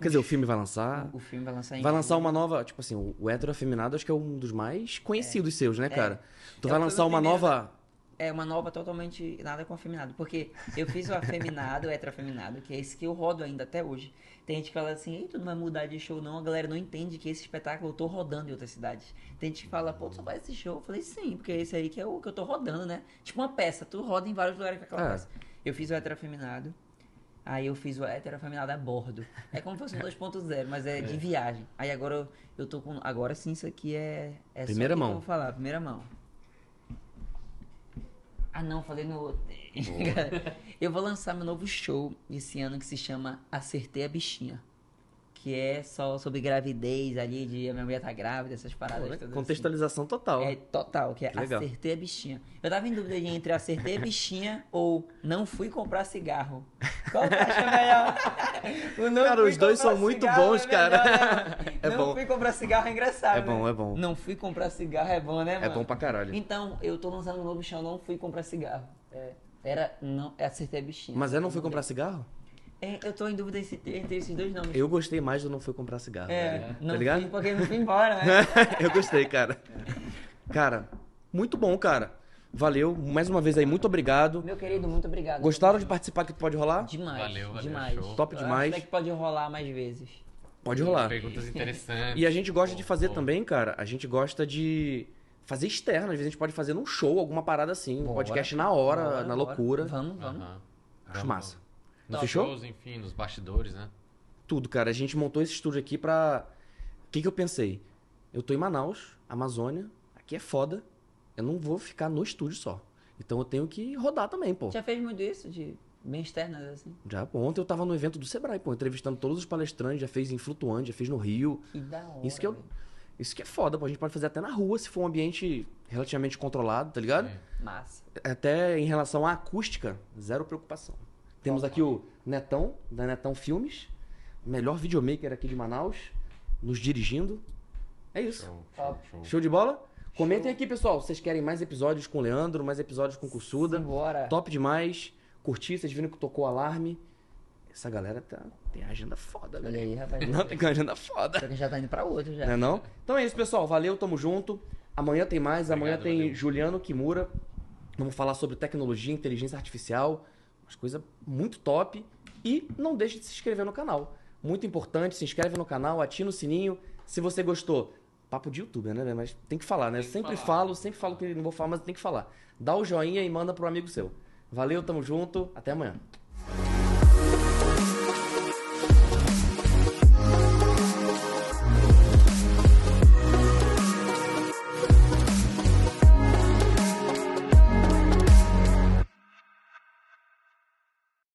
Quer dizer, o filme vai lançar? O filme vai lançar em Vai lançar uma nova... Tipo assim, o- hétero afeminado acho que é um dos mais conhecidos seus, né, cara? Tu É vai lançar uma primeiro, nova... É uma nova totalmente nada com afeminado. Porque eu fiz o afeminado, o heteroafeminado, que é esse que eu rodo ainda até hoje. Tem gente que fala assim, ei, tu não vai mudar de show não. A galera não entende que esse espetáculo eu tô rodando em outras cidades. Tem gente que fala, pô, tu só faz esse show? Eu falei, sim, porque esse aí que é o que eu tô rodando, né? Tipo uma peça, tu roda em vários lugares com aquela É. peça. Eu fiz o heteroafeminado. Aí eu fiz o heteroafeminado a bordo. É como se fosse um 2.0, mas é, de viagem. Aí agora eu, eu tô com. Agora sim, isso aqui é. é Primeira mão. Eu vou falar, primeira mão. Ah não, falei no outro. eu vou lançar meu novo show esse ano que se chama Acertei a Bichinha. Que é só sobre gravidez ali, de a minha mulher tá grávida, essas paradas todas. assim. Contextualização total. É total, que é legal. acertei a bichinha. Eu tava em dúvida entre acertei a bichinha ou não fui comprar cigarro. Qual tu acha melhor? Não Cara, fui os dois são muito bons, é cara. melhor, né? É não bom. fui comprar cigarro é engraçado. É bom, né? é bom. Não fui comprar cigarro é bom, né, mano? É bom pra caralho. Então, eu tô lançando um novo chão, não fui comprar cigarro. É, era, não, é acertei a bichinha. Mas é não Eu foi mudei. comprar cigarro? É, eu tô em dúvida esse- entre esses dois nomes. Eu gostei mais do não foi comprar cigarro. É, velho. não tá ligado? fui porque não fui embora, né? eu gostei, cara. Cara, muito bom, cara. Valeu. Mais uma vez aí, muito obrigado. Meu querido, muito obrigado. Gostaram de participar que tu pode rolar? Demais. Valeu, valeu, demais. show. Top Eu demais. Acho até que pode rolar mais vezes. Pode rolar. Perguntas interessantes. E a gente gosta de Pô, fazer pô. também, cara. A gente gosta de fazer externo. Às vezes a gente pode fazer num show, alguma parada assim. Um podcast na hora, Bora, na bora. loucura. Vamos, vamos. Aham. Acho Vamos, massa. vamos. Não Nos fechou? shows, enfim, nos bastidores, né? Tudo, cara. A gente montou esse estúdio aqui pra. O que, que eu pensei? Eu tô em Manaus, Amazônia. Aqui é foda. Eu não vou ficar no estúdio só. Então eu tenho que rodar também, pô. Já fez muito isso, de bem externas, assim? Já, pô, ontem eu tava no evento do Sebrae, pô, entrevistando todos os palestrantes, já fez em Flutuante, já fez no Rio. Que da hora. Isso que eu. velho. Isso que é foda, pô. A gente pode fazer até na rua, se for um ambiente relativamente controlado, tá ligado? Sim. Massa. Até em relação à acústica, zero preocupação. Temos aqui o Netão, da Netão Filmes, melhor videomaker aqui de Manaus, nos dirigindo. É isso. Show, show, show. Show de bola? Comentem aqui, pessoal. Vocês querem mais episódios com o Leandro, mais episódios com o? Simbora. Top demais. Curti, vocês viram que tocou o alarme. Essa galera tá... tem agenda foda, Olha velho. aí, rapaz. Não, tem agenda foda. Só que já tá indo pra outro já. Não é não? Então é isso, pessoal. Valeu, tamo junto. Amanhã tem mais. Amanhã Obrigado, tem valeu. Juliano Kimura. Vamos falar sobre tecnologia, inteligência artificial. Umas coisas muito top. E não deixe de se inscrever no canal. Muito importante, se inscreve no canal, ativa o sininho. Se você gostou, papo de youtuber, né? Mas tem que falar, né? Que sempre falar. falo, sempre falo que não vou falar, mas tem que falar. Dá o joinha e manda pro amigo seu. Valeu, tamo junto. Até amanhã.